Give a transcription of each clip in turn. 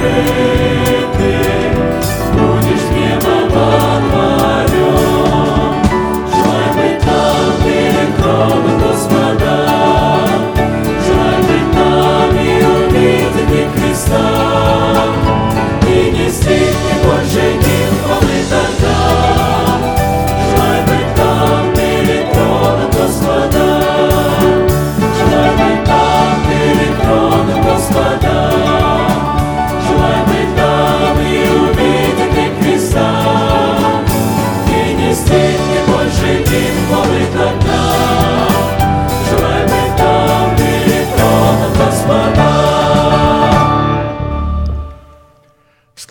тебе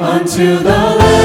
unto the Lamb.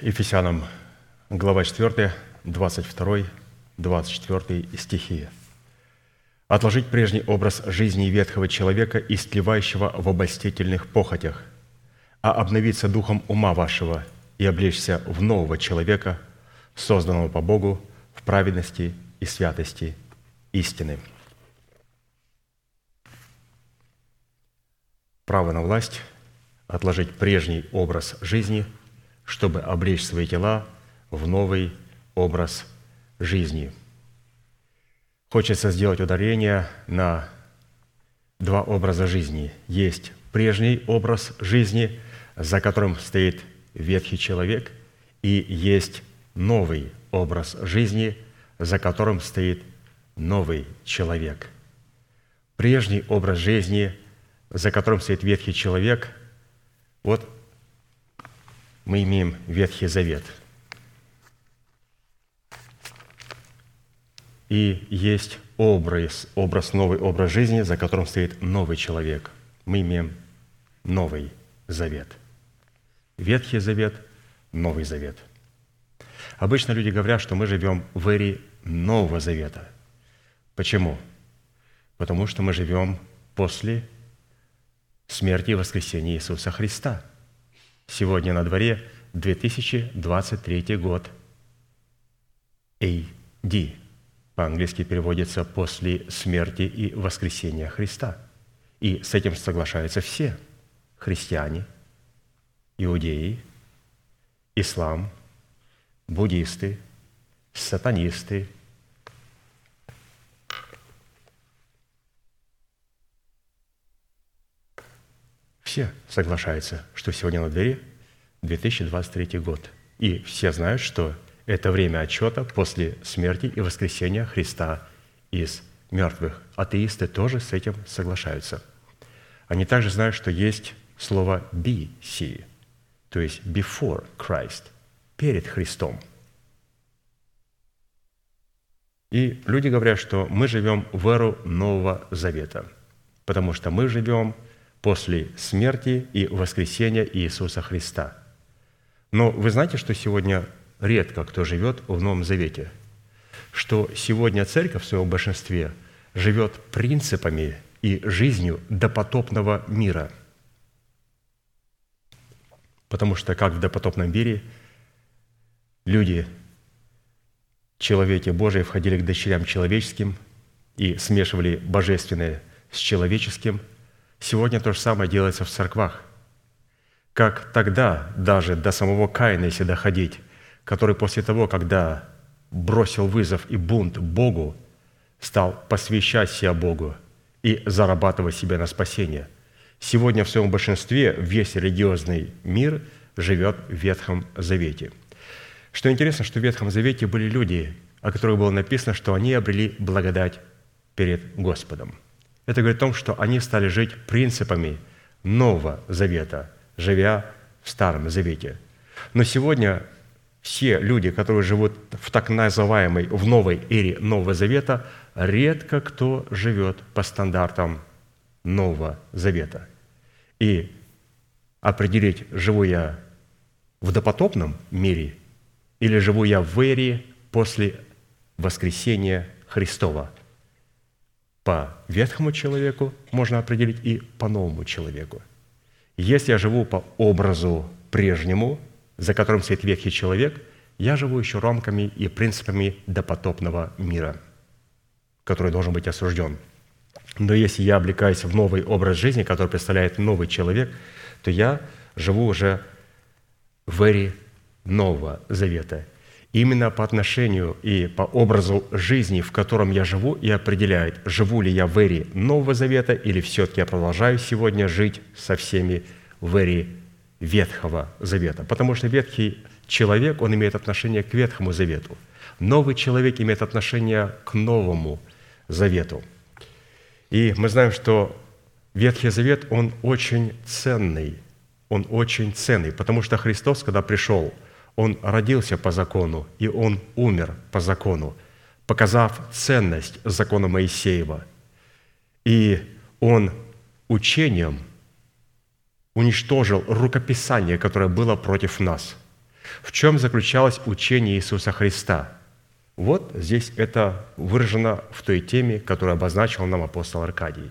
Ефесянам, глава 4, 22, 24 стихи. «Отложить прежний образ жизни ветхого человека, истлевающего в обольстительных похотях, а обновиться духом ума вашего и облечься в нового человека, созданного по Богу в праведности и святости истины». Право на власть – отложить прежний образ жизни – чтобы облечь свои тела в новый образ жизни. Хочется сделать ударение на два образа жизни. Есть прежний образ жизни, за которым стоит ветхий человек, и есть новый образ жизни, за которым стоит новый человек. Прежний образ жизни, за которым стоит ветхий человек, вот мы имеем Ветхий Завет. И есть образ, образ, новый образ жизни, за которым стоит новый человек. Мы имеем Новый Завет. Ветхий Завет, Новый Завет. Обычно люди говорят, что мы живем в эре Нового Завета. Почему? Потому что мы живем после смерти и воскресения Иисуса Христа – Сегодня на дворе 2023 год. AD. По-английски переводится «после смерти и воскресения Христа». И с этим соглашаются все христиане, иудеи, ислам, буддисты, сатанисты, Все соглашаются, что сегодня на дворе 2023 год. И все знают, что это время отчета после смерти и воскресения Христа из мертвых. Атеисты тоже с этим соглашаются. Они также знают, что есть слово BC, то есть before Christ, перед Христом. И люди говорят, что мы живем в эру Нового Завета. потому что мы живем после смерти и воскресения Иисуса Христа. Но вы знаете, что сегодня редко кто живет в Новом Завете? Что сегодня церковь в своем большинстве живет принципами и жизнью допотопного мира. Потому что как в допотопном мире люди, человеки Божии, входили к дочерям человеческим и смешивали божественное с человеческим, сегодня то же самое делается в церквах. Как тогда, даже до самого Каина, если доходить, который после того, когда бросил вызов и бунт Богу, стал посвящать себя Богу и зарабатывать себя на спасение. Сегодня в своем большинстве весь религиозный мир живет в Ветхом Завете. Что интересно, что в Ветхом Завете были люди, о которых было написано, что они обрели благодать перед Господом. Это говорит о том, что они стали жить принципами Нового Завета, живя в Старом Завете. Но сегодня все люди, которые живут в так называемой, в новой эре Нового Завета, редко кто живет по стандартам Нового Завета. И определить, живу я в допотопном мире или живу я в эре после воскресения Христова. По ветхому человеку можно определить и по новому человеку. Если я живу по образу прежнему, за которым стоит ветхий человек, я живу еще рамками и принципами допотопного мира, который должен быть осужден. Но если я облекаюсь в новый образ жизни, который представляет новый человек, то я живу уже в эре Нового Завета. Именно по отношению и по образу жизни, в котором я живу, и определяет, живу ли я в эре Нового Завета или все-таки я продолжаю сегодня жить со всеми в эре Ветхого Завета. Потому что ветхий человек, он имеет отношение к Ветхому Завету. Новый человек имеет отношение к Новому Завету. И мы знаем, что Ветхий Завет, он очень ценный. Он очень ценный, потому что Христос, когда пришел, Он родился по закону, и Он умер по закону, показав ценность закона Моисеева. И Он учением уничтожил рукописание, которое было против нас. В чем заключалось учение Иисуса Христа? Вот здесь это выражено в той теме, которую обозначил нам апостол Аркадий.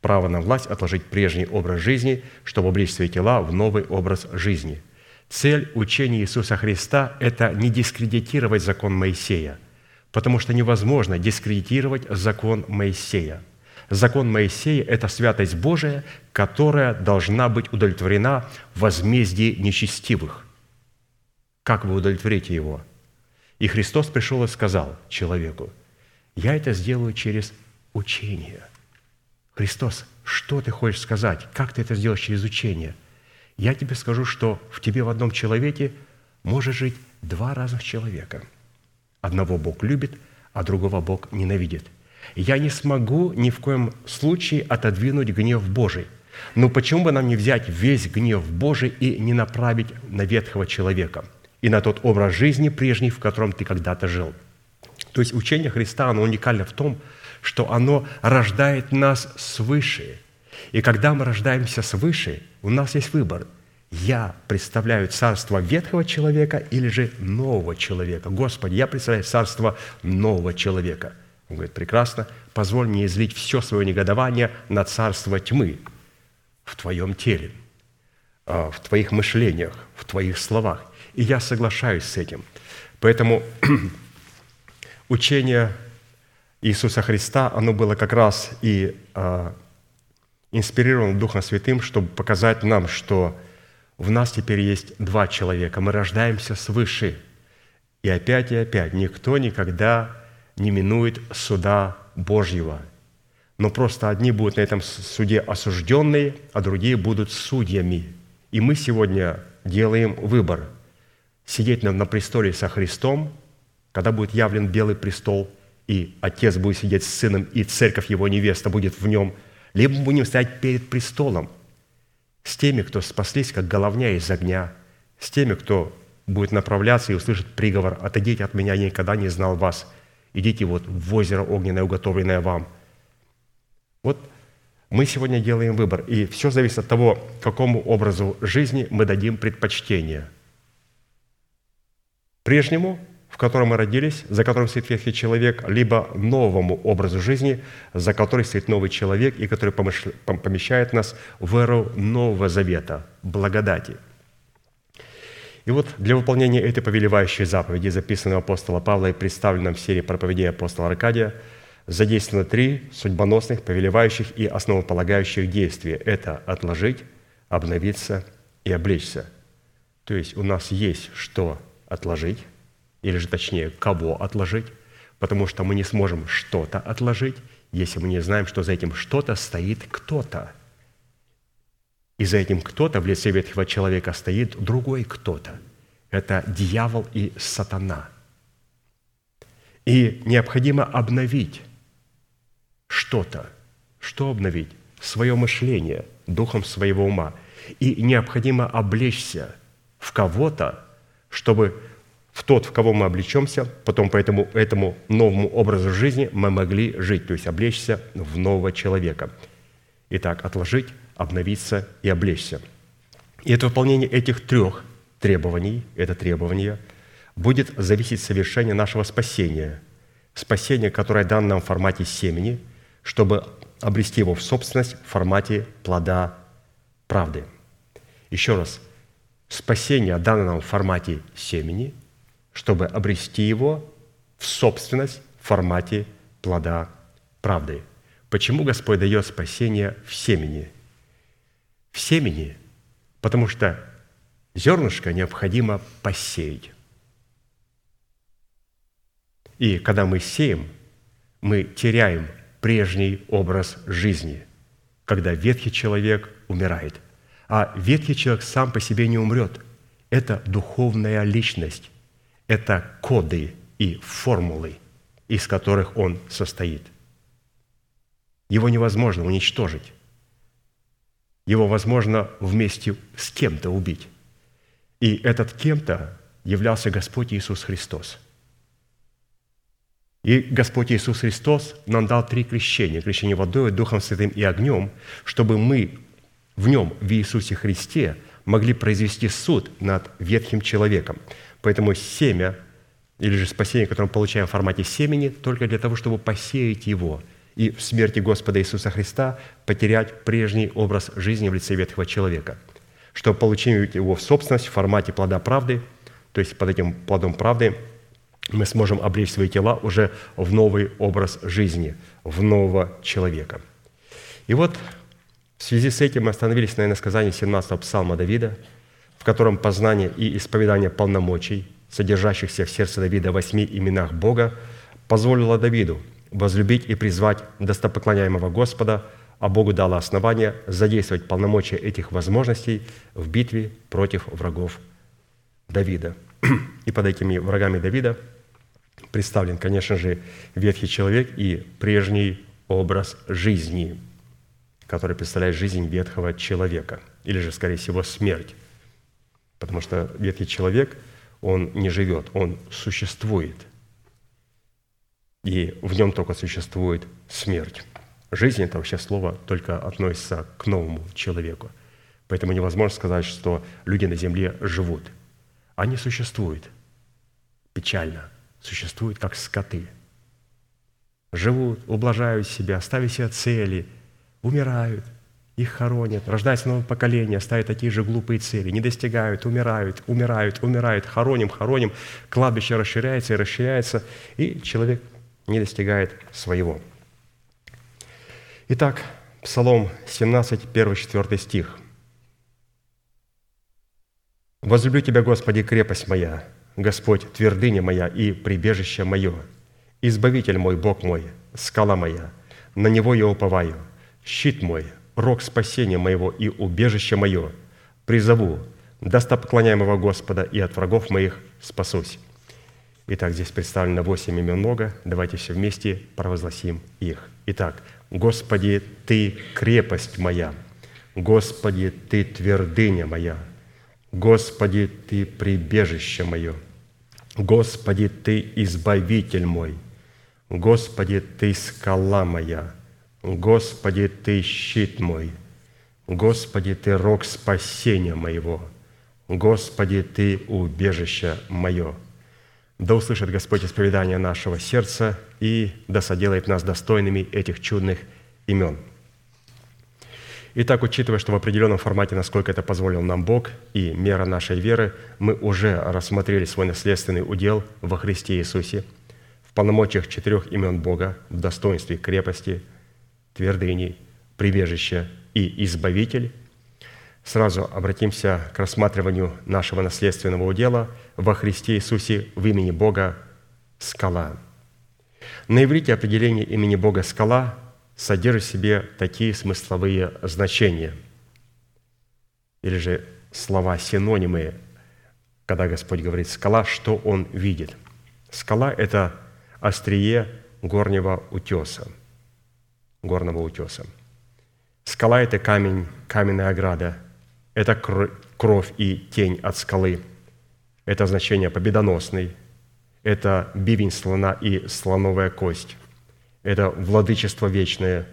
Право на власть отложить прежний образ жизни, чтобы облечь свои тела в новый образ жизни. Цель учения Иисуса Христа – это не дискредитировать закон Моисея, потому что невозможно дискредитировать закон Моисея – Закон Моисея – это святость Божия, которая должна быть удовлетворена в возмездии нечестивых. Как вы удовлетворите его? И Христос пришел и сказал человеку, «Я это сделаю через учение». Христос, что ты хочешь сказать? Как ты это сделаешь через учение? Я тебе скажу, что в тебе в одном человеке может жить два разных человека. Одного Бог любит, а другого Бог ненавидит – я не смогу ни в коем случае отодвинуть гнев Божий. Но почему бы нам не взять весь гнев Божий и не направить на ветхого человека и на тот образ жизни прежний, в котором ты когда-то жил? То есть учение Христа, оно уникально в том, что оно рождает нас свыше. И когда мы рождаемся свыше, у нас есть выбор. Я представляю царство ветхого человека или же нового человека. Господи, я представляю царство нового человека – он говорит, прекрасно, позволь мне излить все свое негодование на царство тьмы в твоем теле, а, в твоих мышлениях, в твоих словах. И я соглашаюсь с этим. Поэтому учение Иисуса Христа, оно было как раз и инспирировано Духом Святым, чтобы показать нам, что в нас теперь есть два человека. Мы рождаемся свыше. И опять и опять никто никогда не минует суда Божьего. Но просто одни будут на этом суде осужденные, а другие будут судьями. И мы сегодня делаем выбор. Сидеть нам на престоле со Христом, когда будет явлен белый престол, и Отец будет сидеть с Сыном, и Церковь Его невеста будет в нем, либо мы будем стоять перед престолом с теми, кто спаслись, как головня из огня, с теми, кто будет направляться и услышит приговор «Отойдите от меня, я никогда не знал вас», идите вот в озеро огненное, уготовленное вам. Вот Мы сегодня делаем выбор, и все зависит от того, какому образу жизни мы дадим предпочтение. Прежнему, в котором мы родились, за которым стоит ветхий человек, либо новому образу жизни, за который стоит новый человек, и который помещает нас в эру Нового Завета, благодати – и вот для выполнения этой повелевающей заповеди, записанной апостола Павла и представленной в серии проповедей апостола Аркадия, задействовано три судьбоносных, повелевающих и основополагающих действия. Это отложить, обновиться и облечься. То есть у нас есть что отложить, или же точнее, кого отложить, потому что мы не сможем что-то отложить, если мы не знаем, что за этим что-то стоит кто-то – и за этим кто-то в лице ветхого человека стоит другой кто-то. Это дьявол и сатана. И необходимо обновить что-то. Что обновить? Свое мышление, духом своего ума. И необходимо облечься в кого-то, чтобы в тот, в кого мы облечемся, потом по этому, этому новому образу жизни мы могли жить, то есть облечься в нового человека. Итак, отложить, обновиться и облечься. И это выполнение этих трех требований, это требование, будет зависеть совершение нашего спасения. Спасение, которое дано нам в формате семени, чтобы обрести его в собственность в формате плода правды. Еще раз, спасение дано нам в формате семени, чтобы обрести его в собственность в формате плода правды. Почему Господь дает спасение в семени? В семени, потому что зернышко необходимо посеять. И когда мы сеем, мы теряем прежний образ жизни, когда ветхий человек умирает. А ветхий человек сам по себе не умрет. Это духовная личность, это коды и формулы, из которых он состоит. Его невозможно уничтожить. Его возможно вместе с кем-то убить. И этот кем-то являлся Господь Иисус Христос. И Господь Иисус Христос нам дал три крещения. Крещение водой, Духом Святым и огнем, чтобы мы в нем, в Иисусе Христе, могли произвести суд над ветхим человеком. Поэтому семя, или же спасение, которое мы получаем в формате семени, только для того, чтобы посеять его – и в смерти Господа Иисуса Христа потерять прежний образ жизни в лице ветхого человека, чтобы получить его в собственность в формате плода правды, то есть под этим плодом правды мы сможем облечь свои тела уже в новый образ жизни, в нового человека. И вот в связи с этим мы остановились на иносказании 17-го псалма Давида, в котором познание и исповедание полномочий, содержащихся в сердце Давида восьми именах Бога, позволило Давиду – возлюбить и призвать достопоклоняемого Господа, а Богу дало основание задействовать полномочия этих возможностей в битве против врагов Давида. И под этими врагами Давида представлен, конечно же, ветхий человек и прежний образ жизни, который представляет жизнь ветхого человека, или же, скорее всего, смерть. Потому что ветхий человек, он не живет, он существует – и в нем только существует смерть. Жизнь – это вообще слово только относится к новому человеку. Поэтому невозможно сказать, что люди на земле живут. Они существуют. Печально. Существуют как скоты. Живут, ублажают себя, ставят себе цели, умирают, их хоронят, рождается новое поколение, ставят такие же глупые цели, не достигают, умирают, умирают, умирают, хороним, хороним, кладбище расширяется и расширяется, и человек не достигает своего. Итак, Псалом 17, 1-4 стих. «Возлюблю Тебя, Господи, крепость моя, Господь, твердыня моя и прибежище мое, Избавитель мой, Бог мой, скала моя, на Него я уповаю, щит мой, рог спасения моего и убежище мое, призову достопоклоняемого Господа и от врагов моих спасусь». Итак, здесь представлено восемь имен много. Давайте все вместе провозгласим их. Итак, «Господи, Ты крепость моя, Господи, Ты твердыня моя, Господи, Ты прибежище мое, Господи, Ты избавитель мой, Господи, Ты скала моя, Господи, Ты щит мой, Господи, Ты рог спасения моего, Господи, Ты убежище мое. Да услышит Господь исповедание нашего сердца и да соделает нас достойными этих чудных имен. Итак, учитывая, что в определенном формате, насколько это позволил нам Бог и мера нашей веры, мы уже рассмотрели свой наследственный удел во Христе Иисусе в полномочиях четырех имен Бога, в достоинстве крепости, твердыни, прибежища и избавитель, сразу обратимся к рассматриванию нашего наследственного удела во Христе Иисусе в имени Бога «Скала». На иврите определение имени Бога «Скала» содержит в себе такие смысловые значения, или же слова-синонимы, когда Господь говорит «скала», что Он видит. Скала – это острие горнего утеса, горного утеса. Скала – это камень, каменная ограда, это кровь и тень от скалы, это значение победоносный, это бивень слона и слоновая кость, это владычество вечное,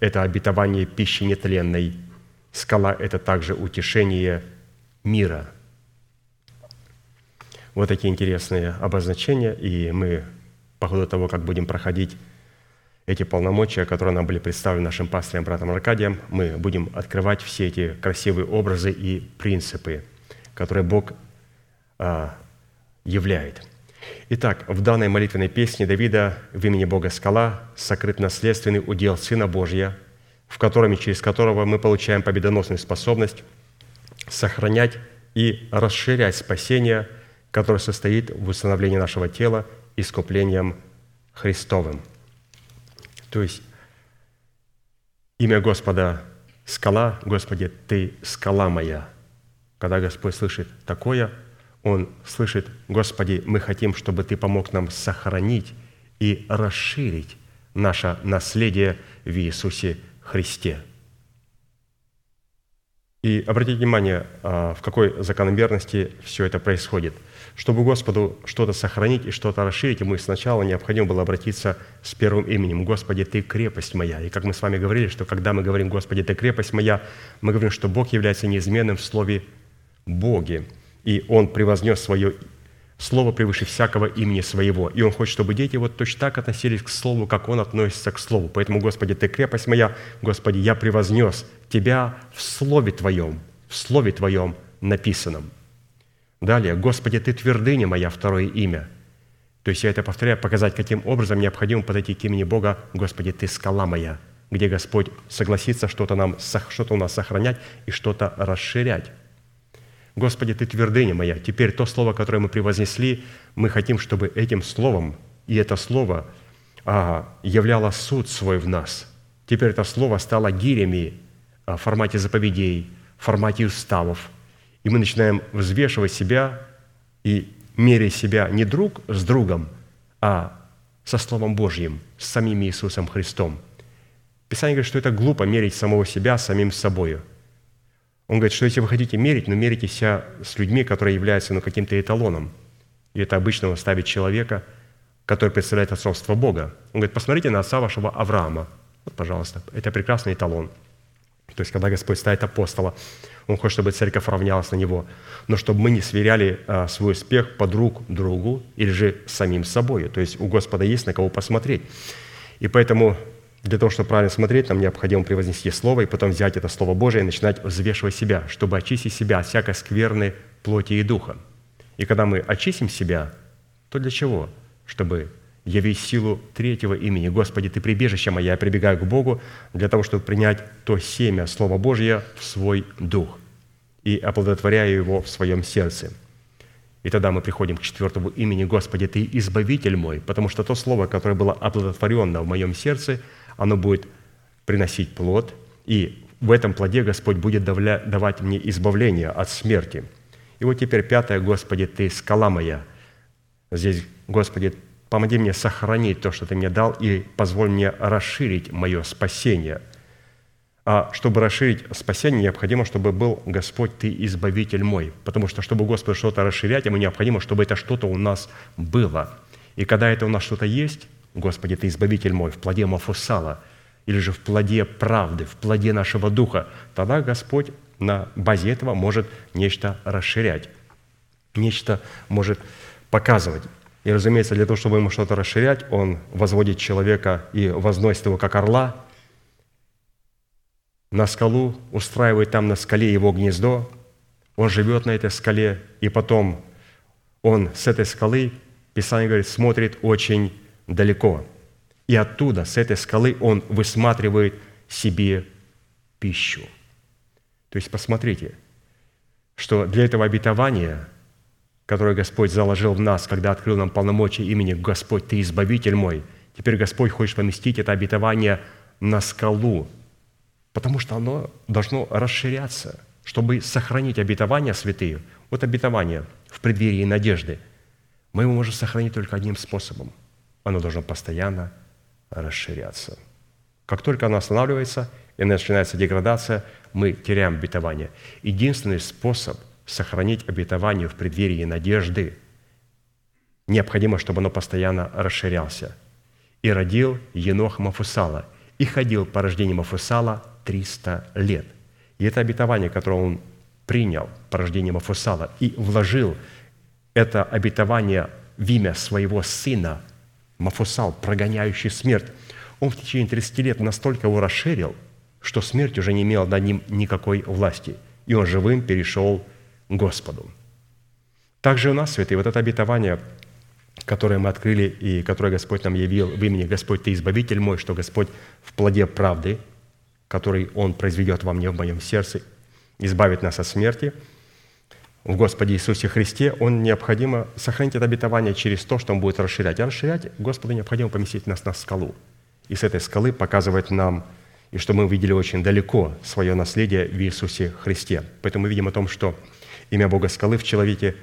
это обетование пищи нетленной. Скала – это также утешение мира. Вот такие интересные обозначения, и мы по ходу того, как будем проходить эти полномочия, которые нам были представлены нашим пастором, братом Аркадием, мы будем открывать все эти красивые образы и принципы, которые Бог а, являет. Итак, в данной молитвенной песне Давида в имени Бога Скала сокрыт наследственный удел Сына Божья, в котором и через которого мы получаем победоносную способность сохранять и расширять спасение, которое состоит в установлении нашего тела искуплением Христовым – то есть имя Господа – скала, Господи, Ты скала моя. Когда Господь слышит такое, Он слышит, Господи, мы хотим, чтобы Ты помог нам сохранить и расширить наше наследие в Иисусе Христе. И обратите внимание, а, в какой закономерности все это происходит – чтобы Господу что-то сохранить и что-то расширить, ему сначала необходимо было обратиться с первым именем. «Господи, Ты крепость моя». И как мы с вами говорили, что когда мы говорим «Господи, Ты крепость моя», мы говорим, что Бог является неизменным в слове «Боге». И Он превознес свое Слово превыше всякого имени своего. И Он хочет, чтобы дети вот точно так относились к Слову, как Он относится к Слову. Поэтому, Господи, Ты крепость моя, Господи, я превознес Тебя в Слове Твоем, в Слове Твоем написанном – Далее, «Господи, Ты твердыня моя» – второе имя. То есть я это повторяю, показать, каким образом необходимо подойти к имени Бога «Господи, Ты скала моя», где Господь согласится что-то, нам, что-то у нас сохранять и что-то расширять. «Господи, Ты твердыня моя». Теперь то слово, которое мы превознесли, мы хотим, чтобы этим словом, и это слово а, являло суд свой в нас. Теперь это слово стало гирями а, в формате заповедей, в формате уставов – и мы начинаем взвешивать себя и мерить себя не друг с другом, а со Словом Божьим, с самим Иисусом Христом. Писание говорит, что это глупо мерить самого себя самим собою. Он говорит, что если вы хотите мерить, но мерите себя с людьми, которые являются ну, каким-то эталоном. И это обычно ставит человека, который представляет отцовство Бога. Он говорит, посмотрите на отца вашего Авраама. Вот, пожалуйста, это прекрасный эталон. То есть, когда Господь ставит апостола, он хочет, чтобы церковь равнялась на него. Но чтобы мы не сверяли а, свой успех по друг другу или же самим собой. То есть у Господа есть на кого посмотреть. И поэтому для того, чтобы правильно смотреть, нам необходимо превознести Слово и потом взять это Слово Божие и начинать взвешивать себя, чтобы очистить себя от всякой скверной плоти и духа. И когда мы очистим себя, то для чего? Чтобы явить силу третьего имени. Господи, Ты прибежище мое, я прибегаю к Богу для того, чтобы принять то семя Слова Божье в свой дух и оплодотворяю его в своем сердце. И тогда мы приходим к четвертому имени Господи, Ты избавитель мой, потому что то слово, которое было оплодотворено в моем сердце, оно будет приносить плод, и в этом плоде Господь будет давать мне избавление от смерти. И вот теперь пятое, Господи, Ты скала моя. Здесь, Господи, Помоги мне сохранить то, что Ты мне дал, и позволь мне расширить мое спасение. А чтобы расширить спасение, необходимо, чтобы был Господь, Ты избавитель мой. Потому что, чтобы Господь что-то расширять, ему необходимо, чтобы это что-то у нас было. И когда это у нас что-то есть, Господи, Ты избавитель мой, в плоде Мафусала, или же в плоде правды, в плоде нашего духа, тогда Господь на базе этого может нечто расширять, нечто может показывать. И, разумеется, для того, чтобы ему что-то расширять, он возводит человека и возносит его как орла на скалу, устраивает там на скале его гнездо, он живет на этой скале, и потом он с этой скалы, Писание говорит, смотрит очень далеко. И оттуда, с этой скалы, он высматривает себе пищу. То есть посмотрите, что для этого обетования, которое Господь заложил в нас, когда открыл нам полномочия имени «Господь, Ты избавитель мой», теперь Господь хочет поместить это обетование на скалу, потому что оно должно расширяться, чтобы сохранить обетования святые. Вот обетование в преддверии надежды. Мы его можем сохранить только одним способом. Оно должно постоянно расширяться. Как только оно останавливается и начинается деградация, мы теряем обетование. Единственный способ сохранить обетование в преддверии надежды – необходимо, чтобы оно постоянно расширялся. «И родил Енох Мафусала, и ходил по рождению Мафусала 300 лет». И это обетование, которое он принял по рождению Мафусала и вложил это обетование в имя своего сына – Мафусал, прогоняющий смерть, он в течение 30 лет настолько его расширил, что смерть уже не имела над ним никакой власти, и он живым перешел Господу. Также у нас, святые, вот это обетование, которое мы открыли и которое Господь нам явил в имени «Господь, Ты избавитель мой», что Господь в плоде правды, который Он произведет во мне, в моем сердце, избавит нас от смерти – в Господе Иисусе Христе, он необходимо сохранить это обетование через то, что он будет расширять. А расширять Господу необходимо поместить нас на скалу. И с этой скалы показывать нам, и что мы увидели очень далеко свое наследие в Иисусе Христе. Поэтому мы видим о том, что имя Бога скалы в человеке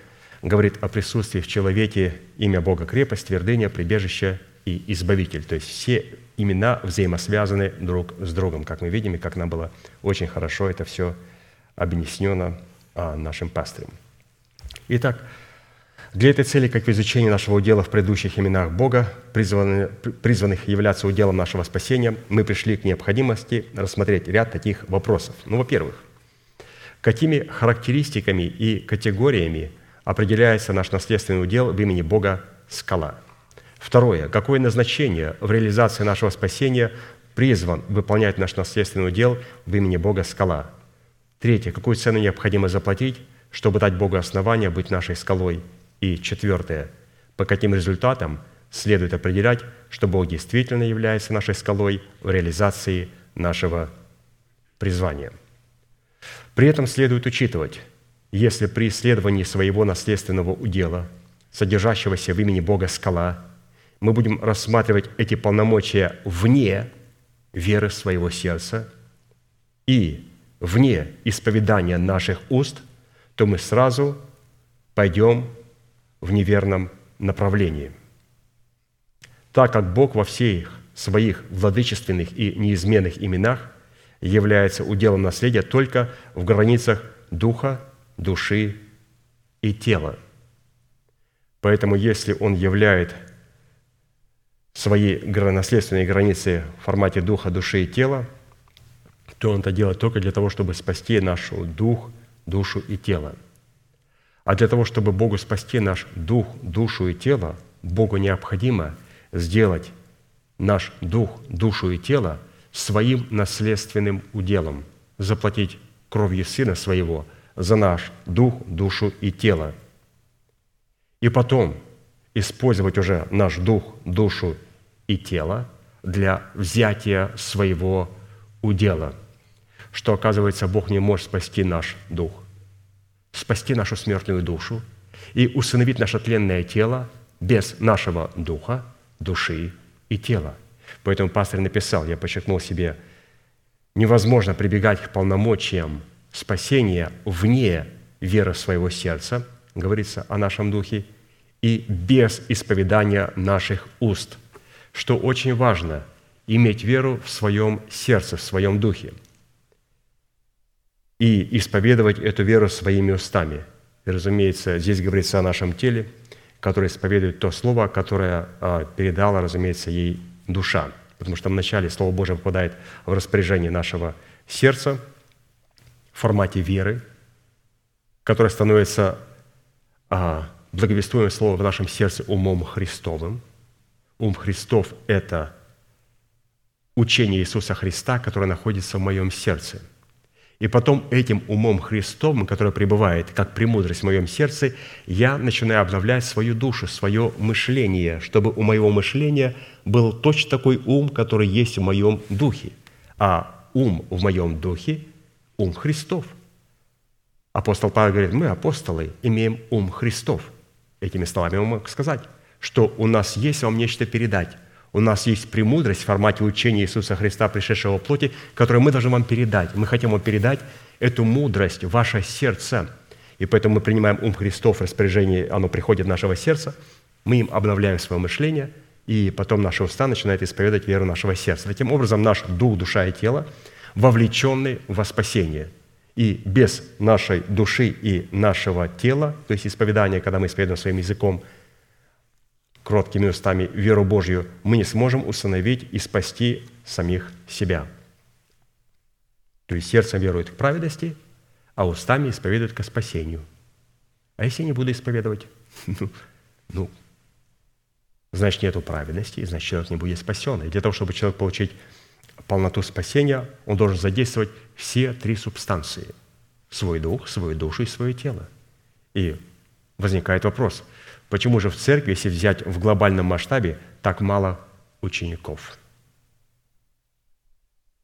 говорит о присутствии в человеке имя Бога крепость, твердыня, прибежище и избавитель. То есть все имена взаимосвязаны друг с другом, как мы видим, и как нам было очень хорошо это все объяснено а, нашим пастырем. Итак, для этой цели, как в изучении нашего удела в предыдущих именах Бога, призванных являться уделом нашего спасения, мы пришли к необходимости рассмотреть ряд таких вопросов. Ну, во-первых, какими характеристиками и категориями определяется наш наследственный удел в имени Бога скала? Второе, какое назначение в реализации нашего спасения призван выполнять наш наследственный удел в имени Бога скала – Третье. Какую цену необходимо заплатить, чтобы дать Богу основания быть нашей скалой? И четвертое. По каким результатам следует определять, что Бог действительно является нашей скалой в реализации нашего призвания. При этом следует учитывать, если при исследовании своего наследственного удела, содержащегося в имени Бога скала, мы будем рассматривать эти полномочия вне веры своего сердца и вне исповедания наших уст, то мы сразу пойдем в неверном направлении. Так как Бог во всех своих владычественных и неизменных именах является уделом наследия только в границах духа, души и тела. Поэтому если Он являет свои наследственные границы в формате духа, души и тела – то Он это делает только для того, чтобы спасти наш дух, душу и тело. А для того, чтобы Богу спасти наш дух, душу и тело, Богу необходимо сделать наш дух, душу и тело своим наследственным уделом, заплатить кровью Сына Своего за наш дух, душу и тело. И потом использовать уже наш дух, душу и тело для взятия своего удела – что, оказывается, Бог не может спасти наш дух, спасти нашу смертную душу и усыновить наше тленное тело без нашего духа, души и тела. Поэтому пастор написал, я подчеркнул себе, невозможно прибегать к полномочиям спасения вне веры своего сердца, говорится о нашем духе, и без исповедания наших уст, что очень важно – иметь веру в своем сердце, в своем духе – и исповедовать эту веру своими устами. И, разумеется, здесь говорится о нашем теле, которое исповедует то слово, которое а, передала, разумеется, ей душа. потому что вначале Слово Божие попадает в распоряжение нашего сердца в формате веры, которое становится а, благовествуемое Слово в нашем сердце умом Христовым. Ум Христов – это учение Иисуса Христа, которое находится в моем сердце – и потом этим умом Христовым, который пребывает как премудрость в моем сердце, я начинаю обновлять свою душу, свое мышление, чтобы у моего мышления был точно такой ум, который есть в моем духе. А ум в моем духе – ум Христов. Апостол Павел говорит, мы, апостолы, имеем ум Христов. Этими словами он мог сказать, что у нас есть вам нечто передать – у нас есть премудрость в формате учения Иисуса Христа, пришедшего в плоти, которую мы должны вам передать. Мы хотим вам передать эту мудрость ваше сердце. И поэтому мы принимаем ум Христов распоряжение, оно приходит в нашего сердца, мы им обновляем свое мышление, и потом наши уста начинают исповедовать веру нашего сердца. Таким образом, наш дух, душа и тело вовлечены во спасение. И без нашей души и нашего тела, то есть исповедания, когда мы исповедуем своим языком – кроткими устами веру Божью, мы не сможем установить и спасти самих себя. То есть сердцем верует к праведности, а устами исповедует к спасению. А если не буду исповедовать? Ну, ну значит, нету праведности, значит, человек не будет спасен. И для того, чтобы человек получить полноту спасения, он должен задействовать все три субстанции. Свой дух, свою душу и свое тело. И возникает вопрос – Почему же в церкви, если взять в глобальном масштабе, так мало учеников?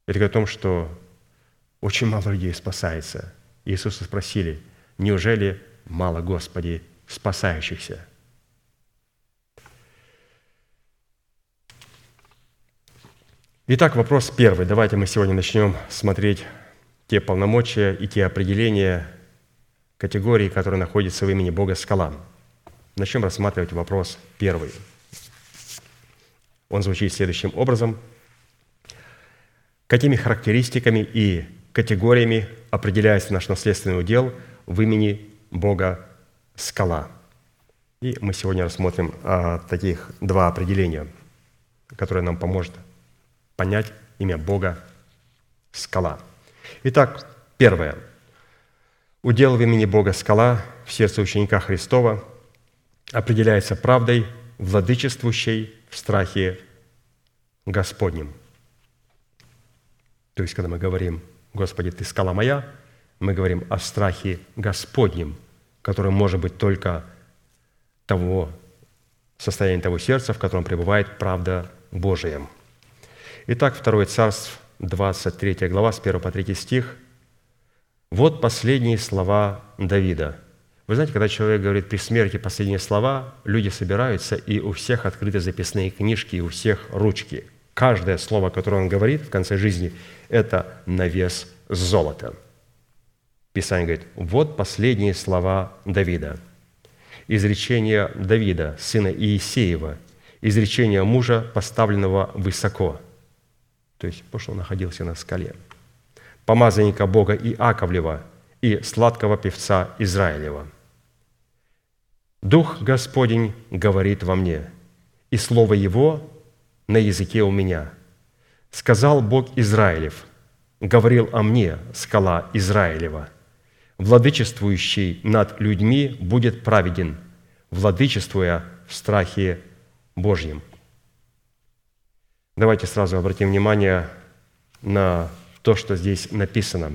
Это говорит о том, что очень мало людей спасается. Иисуса спросили, неужели мало, Господи, спасающихся? Итак, вопрос первый. Давайте мы сегодня начнем смотреть те полномочия и те определения категории, которые находятся в имени Бога скала. Начнем рассматривать вопрос первый. Он звучит следующим образом. Какими характеристиками и категориями определяется наш наследственный удел в имени Бога скала? И мы сегодня рассмотрим а, таких два определения, которые нам поможет понять имя Бога скала. Итак, первое. Удел в имени Бога скала в сердце ученика Христова – определяется правдой, владычествующей в страхе Господнем. То есть, когда мы говорим «Господи, Ты скала моя», мы говорим о страхе Господнем, который может быть только того состояния того сердца, в котором пребывает правда Божия. Итак, 2 Царств, 23 глава, с 1 по 3 стих. Вот последние слова Давида – вы знаете, когда человек говорит при смерти последние слова, люди собираются, и у всех открыты записные книжки, и у всех ручки. Каждое слово, которое он говорит в конце жизни, это на вес золота. Писание говорит, вот последние слова Давида. Изречение Давида, сына Иисеева, изречение мужа, поставленного высоко. То есть, потому что он находился на скале. Помазанника Бога Иаковлева и сладкого певца Израилева – Дух Господень говорит во мне, и Слово Его на языке у меня. Сказал Бог Израилев, говорил о мне, скала Израилева, владычествующий над людьми будет праведен, владычествуя в страхе Божьем. Давайте сразу обратим внимание на то, что здесь написано.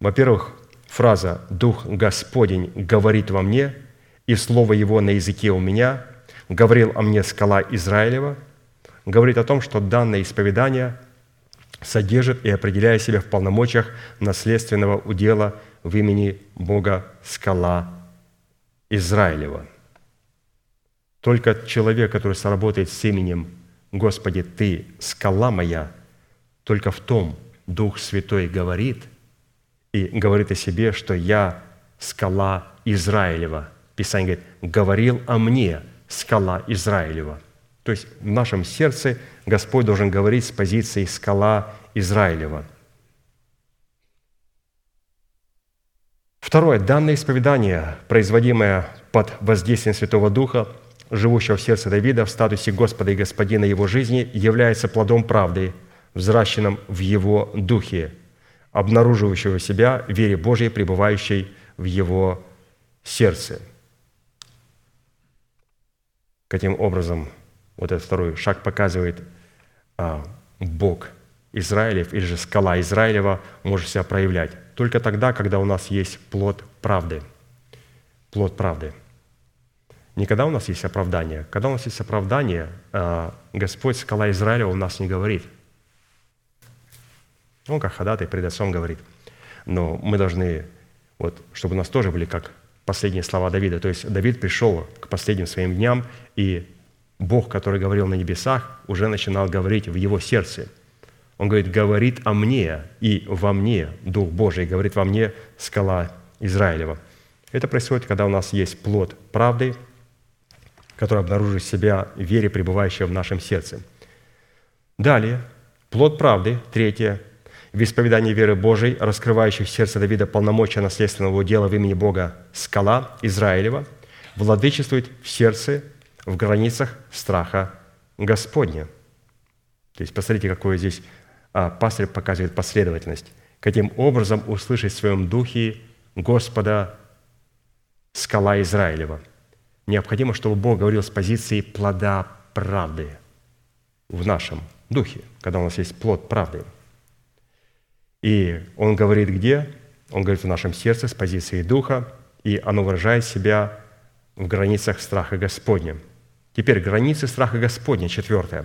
Во-первых, фраза «Дух Господень говорит во мне» – и слово Его на языке у меня, говорил о мне скала Израилева, говорит о том, что данное исповедание содержит и определяет себя в полномочиях наследственного удела в имени Бога скала Израилева. Только человек, который сработает с именем «Господи, Ты скала моя», только в том Дух Святой говорит и говорит о себе, что «Я скала Израилева», Писание говорит, говорил о мне, скала Израилева. То есть в нашем сердце Господь должен говорить с позиции скала Израилева. Второе. Данное исповедание, производимое под воздействием Святого Духа, живущего в сердце Давида в статусе Господа и Господина его жизни, является плодом правды, взращенным в его духе, обнаруживающего себя в вере Божьей, пребывающей в его сердце. Каким образом вот этот второй шаг показывает а, Бог Израилев или же скала Израилева может себя проявлять. Только тогда, когда у нас есть плод правды. Плод правды. Не когда у нас есть оправдание. Когда у нас есть оправдание, а, Господь, скала Израилева, у нас не говорит. Он как ходатай пред отцом говорит. Но мы должны, вот, чтобы у нас тоже были как последние слова Давида. То есть Давид пришел к последним своим дням, и Бог, который говорил на небесах, уже начинал говорить в его сердце. Он говорит, говорит о мне и во мне Дух Божий, говорит во мне скала Израилева. Это происходит, когда у нас есть плод правды, который обнаружит себя в вере, пребывающей в нашем сердце. Далее, плод правды, третье, в исповедании веры Божией, раскрывающих сердце Давида полномочия наследственного дела в имени Бога скала Израилева, владычествует в сердце в границах страха Господня. То есть посмотрите, какое здесь а, пастырь показывает последовательность. Каким образом услышать в своем духе Господа скала Израилева. Необходимо, чтобы Бог говорил с позиции плода правды в нашем духе, когда у нас есть плод правды. И Он говорит где? Он говорит в нашем сердце с позиции духа, и оно выражает себя в границах страха Господня – Теперь границы страха Господня, четвертое,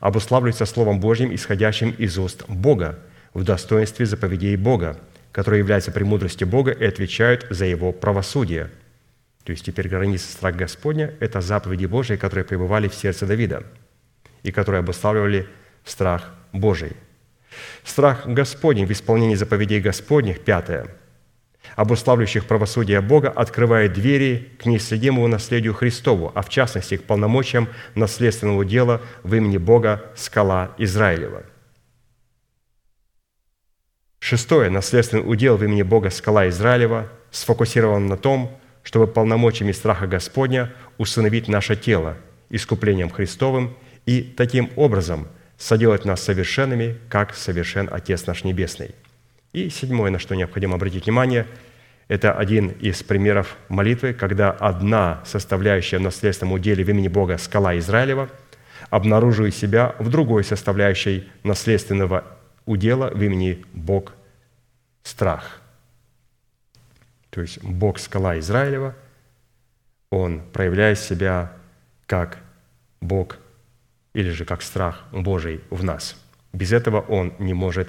обуславливаются Словом Божьим, исходящим из уст Бога, в достоинстве заповедей Бога, которые являются премудростью Бога и отвечают за Его правосудие. То есть теперь границы страха Господня – это заповеди Божьи, которые пребывали в сердце Давида и которые обуславливали страх Божий. Страх Господень в исполнении заповедей Господних, пятое – обуславливающих правосудие Бога, открывает двери к неисследимому наследию Христову, а в частности к полномочиям наследственного дела в имени Бога скала Израилева. Шестое. Наследственный удел в имени Бога скала Израилева сфокусирован на том, чтобы полномочиями страха Господня усыновить наше тело искуплением Христовым и таким образом соделать нас совершенными, как совершен Отец наш Небесный – и седьмое, на что необходимо обратить внимание, это один из примеров молитвы, когда одна составляющая в наследственном уделе в имени Бога скала Израилева обнаруживает себя в другой составляющей наследственного удела в имени Бог страх. То есть Бог скала Израилева, Он проявляет себя как Бог или же как страх Божий в нас. Без этого Он не может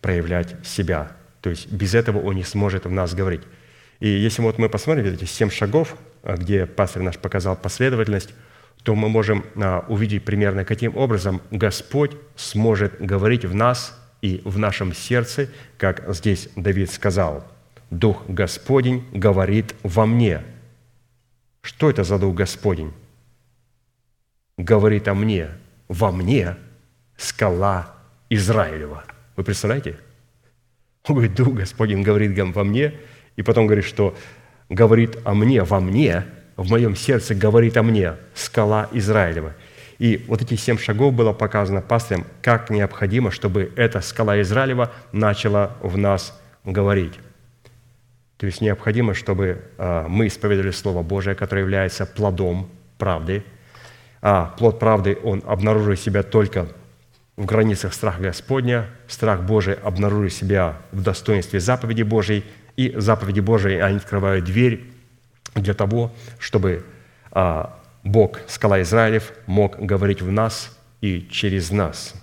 проявлять себя. То есть без этого он не сможет в нас говорить. И если вот мы посмотрим эти семь шагов, а, где пастор наш показал последовательность, то мы можем а, увидеть примерно, каким образом Господь сможет говорить в нас и в нашем сердце, как здесь Давид сказал, «Дух Господень говорит во мне». Что это за Дух Господень? Говорит о мне, во мне скала Израилева – вы представляете? Он говорит, Дух Господень говорит во мне, и потом говорит, что говорит о мне, во мне, в моем сердце говорит о мне, скала Израилева. И вот эти семь шагов было показано пастырем, как необходимо, чтобы эта скала Израилева начала в нас говорить. То есть необходимо, чтобы а, мы исповедовали Слово Божие, которое является плодом правды. А плод правды, он обнаруживает себя только в границах страха Господня, страх Божий обнаружит себя в достоинстве заповеди Божьей, и заповеди Божьи, они открывают дверь для того, чтобы а, Бог, скала Израилев, мог говорить в нас и через нас.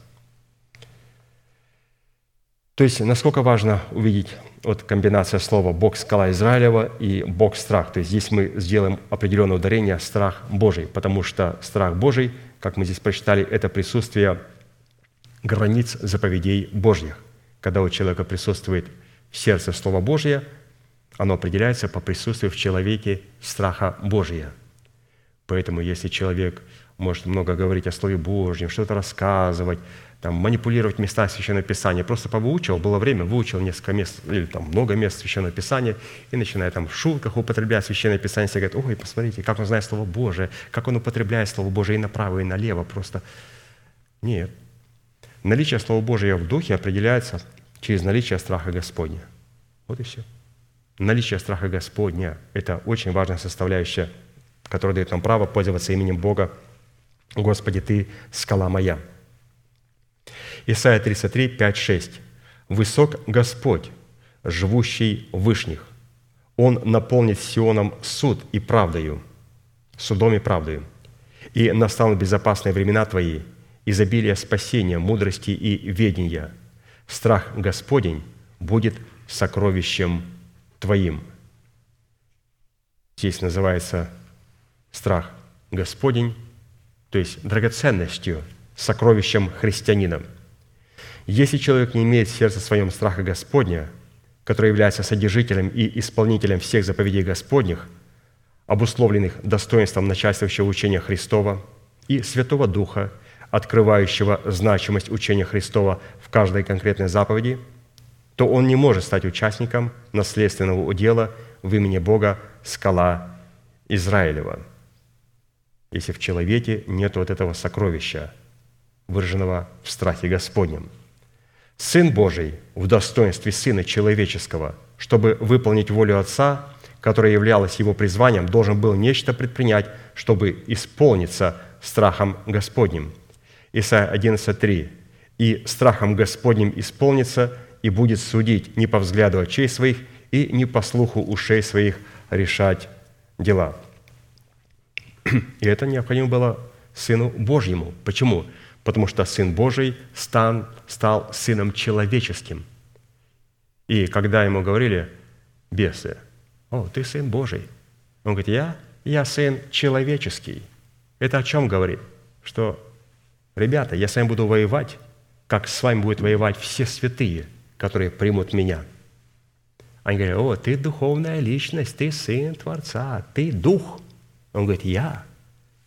То есть, насколько важно увидеть вот комбинация слова «Бог – скала Израилева» и «Бог – страх». То есть здесь мы сделаем определенное ударение «страх Божий», потому что страх Божий, как мы здесь прочитали, это присутствие границ заповедей Божьих. Когда у человека присутствует в сердце Слово Божье, оно определяется по присутствию в человеке страха Божия. Поэтому если человек может много говорить о Слове Божьем, что-то рассказывать, там, манипулировать места Священного Писания. Просто повыучивал, было время, выучил несколько мест, или там много мест Священного Писания, и начинает там в шутках употреблять Священное Писание, все говорят, ой, посмотрите, как он знает Слово Божие, как он употребляет Слово Божие и направо, и налево. Просто нет. Наличие Слова Божия в духе определяется через наличие страха Господня. Вот и все. Наличие страха Господня – это очень важная составляющая, которая дает нам право пользоваться именем Бога. Господи, Ты – скала моя. Исайя 33, 5, 6. «Высок Господь, живущий вышних. Он наполнит Сионом суд и правдою, судом и правдою. И настанут безопасные времена Твои, изобилие спасения, мудрости и ведения. Страх Господень будет сокровищем Твоим». Здесь называется страх Господень, то есть драгоценностью, сокровищем христианина. Если человек не имеет в сердце своем страха Господня, который является содержителем и исполнителем всех заповедей Господних, обусловленных достоинством начальствующего учения Христова и Святого Духа, открывающего значимость учения Христова в каждой конкретной заповеди, то он не может стать участником наследственного удела в имени Бога скала Израилева – если в человеке нет вот этого сокровища, выраженного в страхе Господнем. Сын Божий в достоинстве Сына Человеческого, чтобы выполнить волю Отца, которая являлась его призванием, должен был нечто предпринять, чтобы исполниться страхом Господним. Исайя 11.3. «И страхом Господним исполнится, и будет судить не по взгляду очей своих и не по слуху ушей своих решать дела». И это необходимо было Сыну Божьему. Почему? Потому что Сын Божий стал, стал Сыном человеческим. И когда ему говорили бесы, «О, ты Сын Божий», он говорит, «Я? Я Сын человеческий». Это о чем говорит? Что, ребята, я с вами буду воевать, как с вами будут воевать все святые, которые примут меня. Они говорят, «О, ты духовная личность, ты Сын Творца, ты Дух». Он говорит, я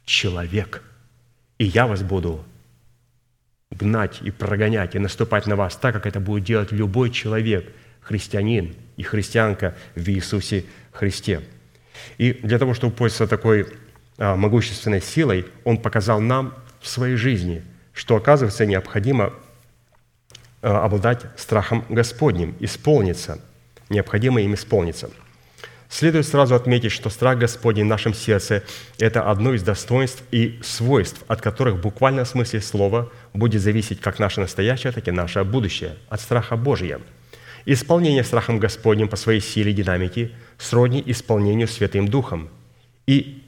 человек, и я вас буду гнать и прогонять, и наступать на вас так, как это будет делать любой человек, христианин и христианка в Иисусе Христе. И для того, чтобы пользоваться такой а, могущественной силой, Он показал нам в своей жизни, что, оказывается, необходимо а, обладать страхом Господним, исполниться. Необходимо им исполниться – Следует сразу отметить, что страх Господень в нашем сердце – это одно из достоинств и свойств, от которых в буквальном смысле слова будет зависеть как наше настоящее, так и наше будущее, от страха Божия. Исполнение страхом Господним по своей силе и динамике сродни исполнению Святым Духом и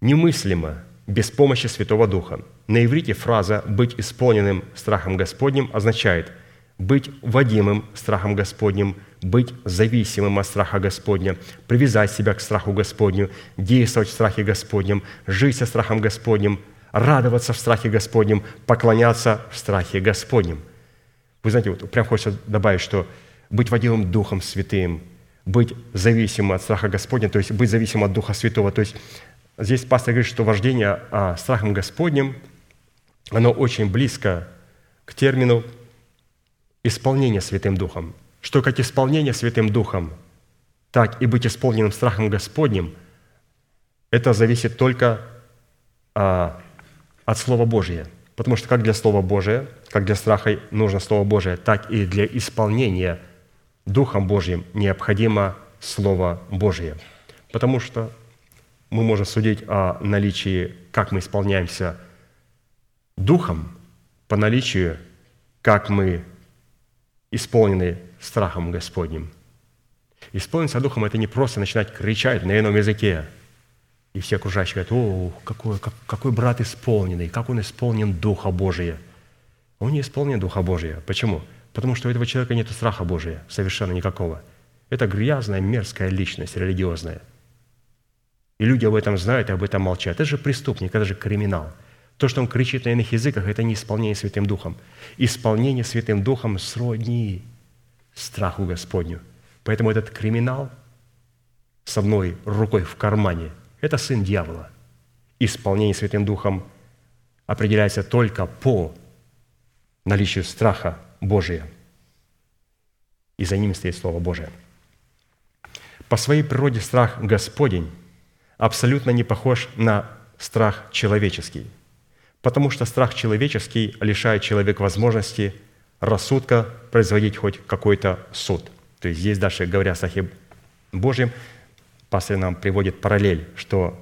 немыслимо без помощи Святого Духа. На иврите фраза «быть исполненным страхом Господним» означает быть водимым страхом Господним – быть зависимым от страха Господня, привязать себя к страху Господню, действовать в страхе Господнем, жить со страхом Господним, радоваться в страхе Господнем, поклоняться в страхе Господнем. Вы знаете, вот прям хочется добавить, что быть водимым Духом Святым, быть зависимым от страха Господня, то есть быть зависимым от Духа Святого. То есть здесь пастор говорит, что вождение а, страхом Господним, оно очень близко к термину исполнения Святым Духом что как исполнение Святым Духом, так и быть исполненным страхом Господним, это зависит только а, от Слова Божия. Потому что как для Слова Божия, как для страха нужно Слово Божие, так и для исполнения Духом Божьим необходимо Слово Божие. Потому что мы можем судить о наличии, как мы исполняемся Духом, по наличию, как мы исполнены страхом Господним. Исполниться Духом – это не просто начинать кричать на ином языке. И все окружающие говорят, о, какой, как, какой брат исполненный, как он исполнен Духа Божия. Он не исполнен Духа Божия. Почему? Потому что у этого человека нет страха Божия, совершенно никакого. Это грязная, мерзкая личность, религиозная. И люди об этом знают и об этом молчат. Это же преступник, это же криминал. То, что он кричит на иных языках, это не исполнение Святым Духом. Исполнение Святым Духом сродни страху Господню. Поэтому этот криминал с одной рукой в кармане – это сын дьявола. Исполнение Святым Духом определяется только по наличию страха Божия. И за ними стоит Слово Божие. По своей природе страх Господень абсолютно не похож на страх человеческий, потому что страх человеческий лишает человека возможности рассудка производить хоть какой-то суд. То есть здесь дальше, говоря о страхе Божьем, пастор нам приводит параллель, что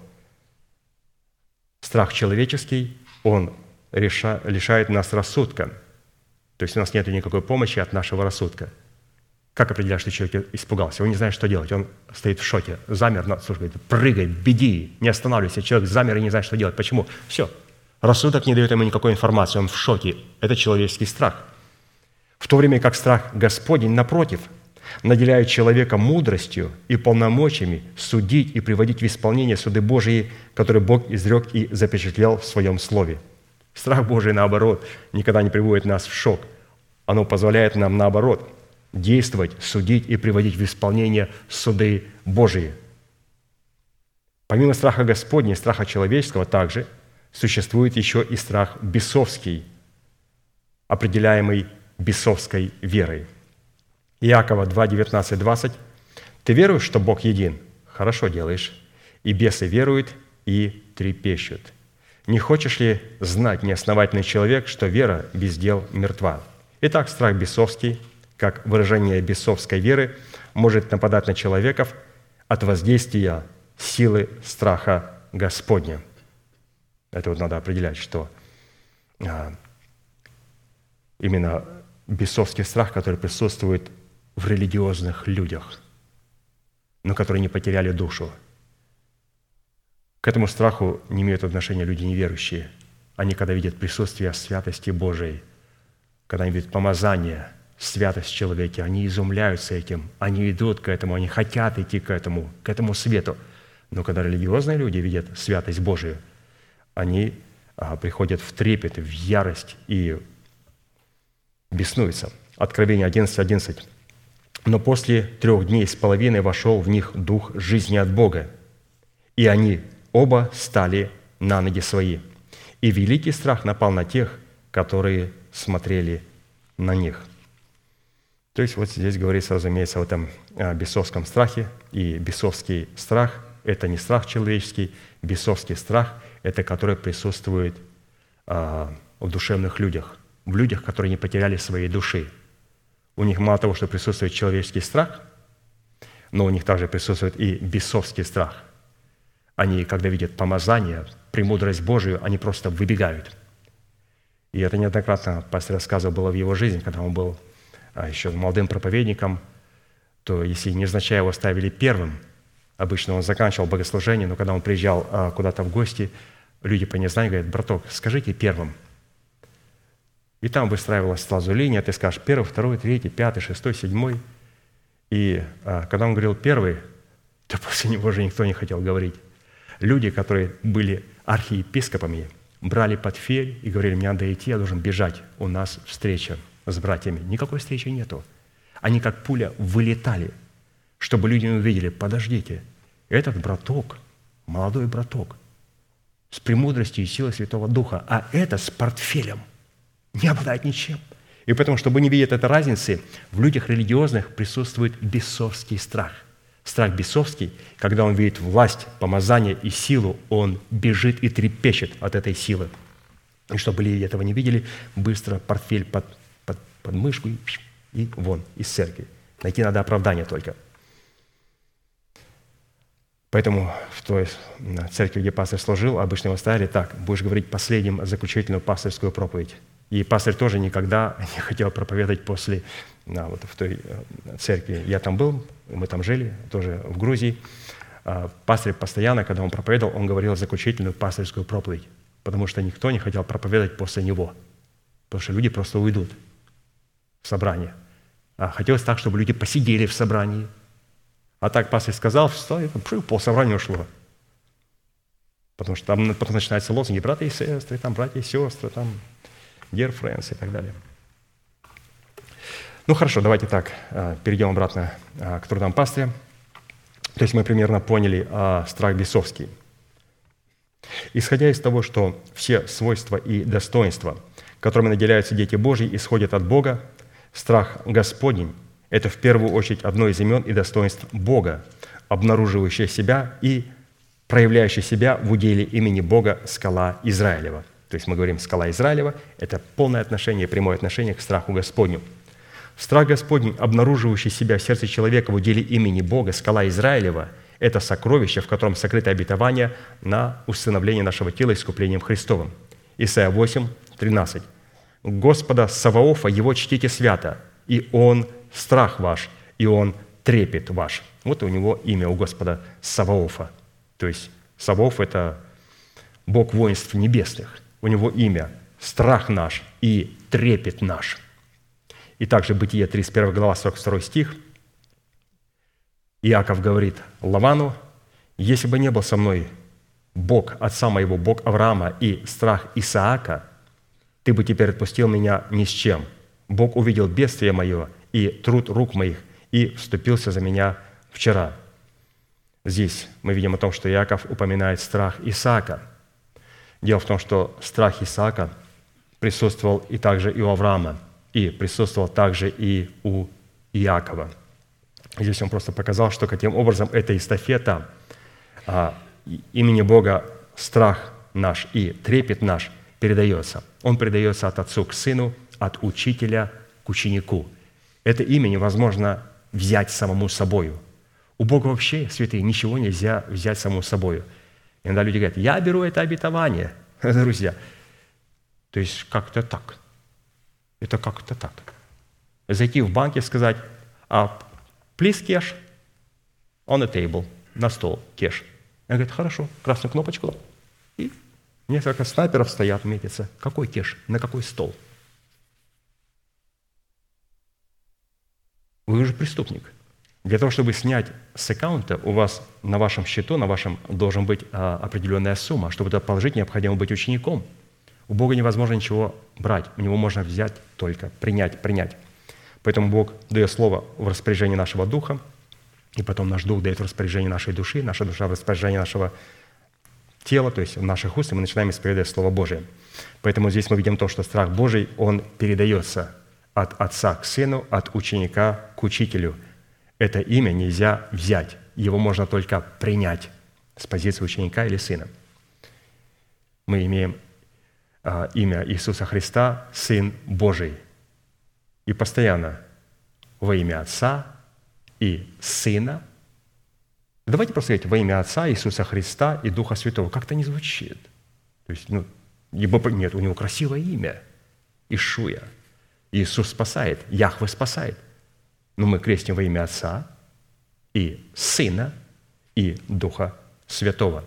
страх человеческий, он реша, лишает нас рассудка. То есть у нас нет никакой помощи от нашего рассудка. Как определять, что человек испугался? Он не знает, что делать. Он стоит в шоке, замер, на, слушай, говорит, прыгай, беги, не останавливайся. Человек замер и не знает, что делать. Почему? Все. Рассудок не дает ему никакой информации, он в шоке. Это человеческий страх. В то время как страх Господень, напротив, наделяет человека мудростью и полномочиями судить и приводить в исполнение суды Божьи, которые Бог изрек и запечатлел в Своем Слове. Страх Божий, наоборот, никогда не приводит нас в шок. Оно позволяет нам, наоборот, действовать, судить и приводить в исполнение суды Божьи. Помимо страха Господня и страха человеческого также существует еще и страх бесовский, определяемый бесовской верой. Иакова 2, 19, 20. «Ты веруешь, что Бог един? Хорошо делаешь. И бесы веруют и трепещут. Не хочешь ли знать, неосновательный человек, что вера без дел мертва? Итак, страх бесовский, как выражение бесовской веры, может нападать на человеков от воздействия силы страха Господня. Это вот надо определять, что а, именно бесовский страх, который присутствует в религиозных людях, но которые не потеряли душу. К этому страху не имеют отношения люди неверующие. Они, когда видят присутствие святости Божией, когда они видят помазание, святость в человеке, они изумляются этим, они идут к этому, они хотят идти к этому, к этому свету. Но когда религиозные люди видят святость Божию, они а, приходят в трепет, в ярость и беснуются. Откровение 11.11. 11. Но после трех дней с половиной вошел в них дух жизни от Бога, и они оба стали на ноги свои. И великий страх напал на тех, которые смотрели на них. То есть вот здесь говорится, разумеется, о этом бесовском страхе. И бесовский страх – это не страх человеческий, бесовский страх – это который присутствует а, в душевных людях, в людях, которые не потеряли своей души – у них мало того, что присутствует человеческий страх, но у них также присутствует и бесовский страх. Они, когда видят помазание, премудрость Божию, они просто выбегают. И это неоднократно пастор рассказывал было в его жизни, когда он был а, еще молодым проповедником, то если невзначай его ставили первым, обычно он заканчивал богослужение, но когда он приезжал а, куда-то в гости, люди по незнанию говорят, браток, скажите первым – и там выстраивалась сразу линия, ты скажешь первый, второй, третий, пятый, шестой, седьмой. И а, когда он говорил первый, то после него же никто не хотел говорить. Люди, которые были архиепископами, брали портфель и говорили, мне надо идти, я должен бежать, у нас встреча с братьями. Никакой встречи нету. Они как пуля вылетали, чтобы люди увидели, подождите, этот браток, молодой браток, с премудростью и силой Святого Духа, а это с портфелем – не обладает ничем. И поэтому, чтобы не видеть этой разницы, в людях религиозных присутствует бесовский страх. Страх бесовский, когда он видит власть, помазание и силу, он бежит и трепещет от этой силы. И чтобы люди этого не видели, быстро портфель под, под, под мышку и, и вон из церкви. Найти надо оправдание только. Поэтому в той церкви, где пастор служил, обычно его ставили так, будешь говорить последним заключительную пасторскую проповедь. И пастор тоже никогда не хотел проповедовать после, да, вот в той э, церкви. Я там был, мы там жили, тоже в Грузии. А пастор постоянно, когда он проповедовал, он говорил заключительную пасторскую проповедь, потому что никто не хотел проповедовать после него, потому что люди просто уйдут в собрание. А хотелось так, чтобы люди посидели в собрании. А так пастор сказал, встал, и пол собрания ушло. Потому что там потом начинаются лозунги, братья и сестры, там братья и сестры, там dear friends и так далее. Ну хорошо, давайте так, э, перейдем обратно э, к трудам пастыря. То есть мы примерно поняли о страх бесовский. Исходя из того, что все свойства и достоинства, которыми наделяются дети Божьи, исходит от Бога. Страх Господень – это в первую очередь одно из имен и достоинств Бога, обнаруживающее себя и проявляющее себя в уделе имени Бога скала Израилева. То есть мы говорим «скала Израилева» – это полное отношение, прямое отношение к страху Господню. Страх Господень, обнаруживающий себя в сердце человека в уделе имени Бога, скала Израилева – это сокровище, в котором сокрыто обетование на усыновление нашего тела искуплением Христовым. Исайя 8, 13. «Господа Саваофа, Его чтите свято, и Он страх ваш, и Он трепет ваш». Вот у него имя у Господа Саваофа. То есть Саваоф – это Бог воинств небесных. У него имя – страх наш и трепет наш. И также Бытие 31 глава, 42 стих. Иаков говорит Лавану, «Если бы не был со мной Бог отца моего, Бог Авраама и страх Исаака, ты бы теперь отпустил меня ни с чем. Бог увидел бедствие мое и труд рук моих, и вступился за меня вчера». Здесь мы видим о том, что Иаков упоминает страх Исаака. Дело в том, что страх Исаака присутствовал и также и у Авраама, и присутствовал также и у Иакова. Здесь он просто показал, что каким образом эта эстафета а, имени Бога страх наш и трепет наш передается. Он передается от отцу к сыну, от учителя к ученику. Это имя невозможно взять самому собою. У Бога вообще, святые, ничего нельзя взять самому собою. Иногда люди говорят, я беру это обетование. Друзья, то есть как-то так. Это как-то так. Зайти в банк и сказать, а please cash on the table, на стол, кеш. Я говорю, хорошо, красную кнопочку. И несколько снайперов стоят, метятся. Какой кеш? На какой стол? Вы уже преступник. Для того, чтобы снять с аккаунта, у вас на вашем счету, на вашем должен быть а, определенная сумма. Чтобы это положить, необходимо быть учеником. У Бога невозможно ничего брать. У Него можно взять только, принять, принять. Поэтому Бог дает слово в распоряжение нашего духа, и потом наш дух дает в распоряжение нашей души, наша душа в распоряжение нашего тела, то есть в наших уст, и мы начинаем исповедовать Слово Божие. Поэтому здесь мы видим то, что страх Божий, он передается от отца к сыну, от ученика учителю – это имя нельзя взять, его можно только принять с позиции ученика или сына. Мы имеем а, имя Иисуса Христа, Сын Божий. И постоянно во имя Отца и Сына. Давайте просто сказать во имя Отца, Иисуса Христа и Духа Святого. Как-то не звучит. То есть, ну, нет, у него красивое имя. Ишуя. Иисус спасает, Яхве спасает – но мы крестим во имя Отца и Сына и Духа Святого.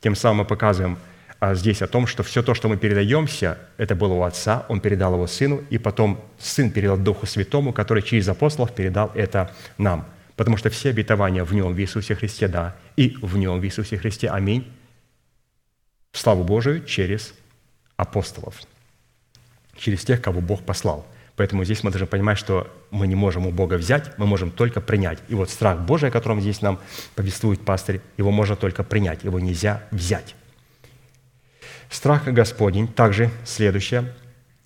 Тем самым мы показываем а, здесь о том, что все то, что мы передаемся, это было у Отца, Он передал его Сыну, и потом Сын передал Духу Святому, который через апостолов передал это нам. Потому что все обетования в Нем, в Иисусе Христе, да, и в Нем, в Иисусе Христе, аминь, в славу Божию через апостолов, через тех, кого Бог послал – Поэтому здесь мы должны понимать, что мы не можем у Бога взять, мы можем только принять. И вот страх Божий, о котором здесь нам повествует пастырь, его можно только принять, его нельзя взять. Страх Господень также следующее.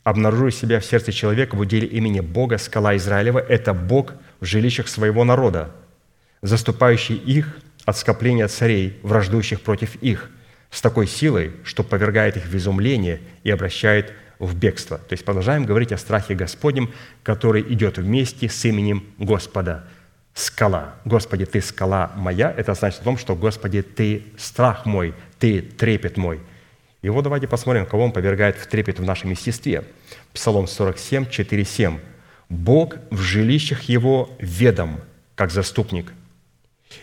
Обнаружив себя в сердце человека в уделе имени Бога, скала Израилева – это Бог в жилищах своего народа, заступающий их от скопления царей, враждующих против их, с такой силой, что повергает их в изумление и обращает в бегство. То есть продолжаем говорить о страхе Господнем, который идет вместе с именем Господа. Скала. Господи, Ты скала моя. Это значит о том, что, Господи, Ты страх мой, Ты трепет мой. И вот давайте посмотрим, кого Он повергает в трепет в нашем естестве. Псалом 47, 4, 7. «Бог в жилищах Его ведом, как заступник.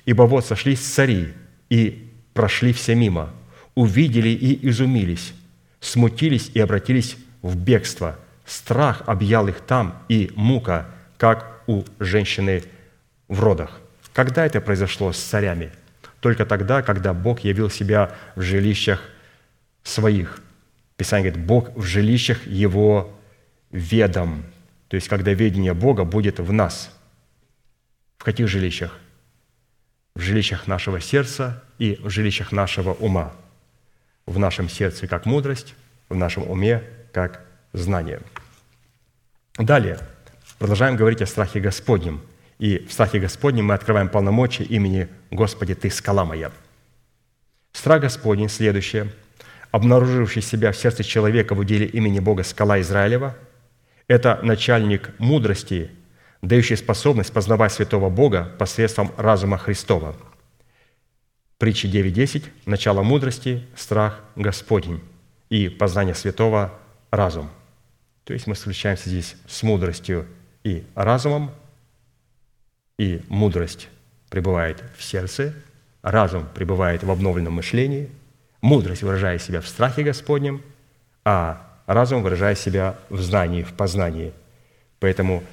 Ибо вот сошлись цари и прошли все мимо, увидели и изумились, смутились и обратились в бегство. Страх объял их там и мука, как у женщины в родах. Когда это произошло с царями? Только тогда, когда Бог явил себя в жилищах своих. Писание говорит, Бог в жилищах Его ведом. То есть, когда ведение Бога будет в нас. В каких жилищах? В жилищах нашего сердца и в жилищах нашего ума. В нашем сердце как мудрость, в нашем уме как знания. Далее, продолжаем говорить о страхе Господнем. И в страхе Господнем мы открываем полномочия имени «Господи, Ты скала моя». Страх Господень, следующее, обнаруживший себя в сердце человека в уделе имени Бога скала Израилева, это начальник мудрости, дающий способность познавать святого Бога посредством разума Христова. Притча 9.10 – начало мудрости, страх Господень и познание святого – разум. То есть мы встречаемся здесь с мудростью и разумом, и мудрость пребывает в сердце, разум пребывает в обновленном мышлении, мудрость выражает себя в страхе Господнем, а разум выражает себя в знании, в познании. Поэтому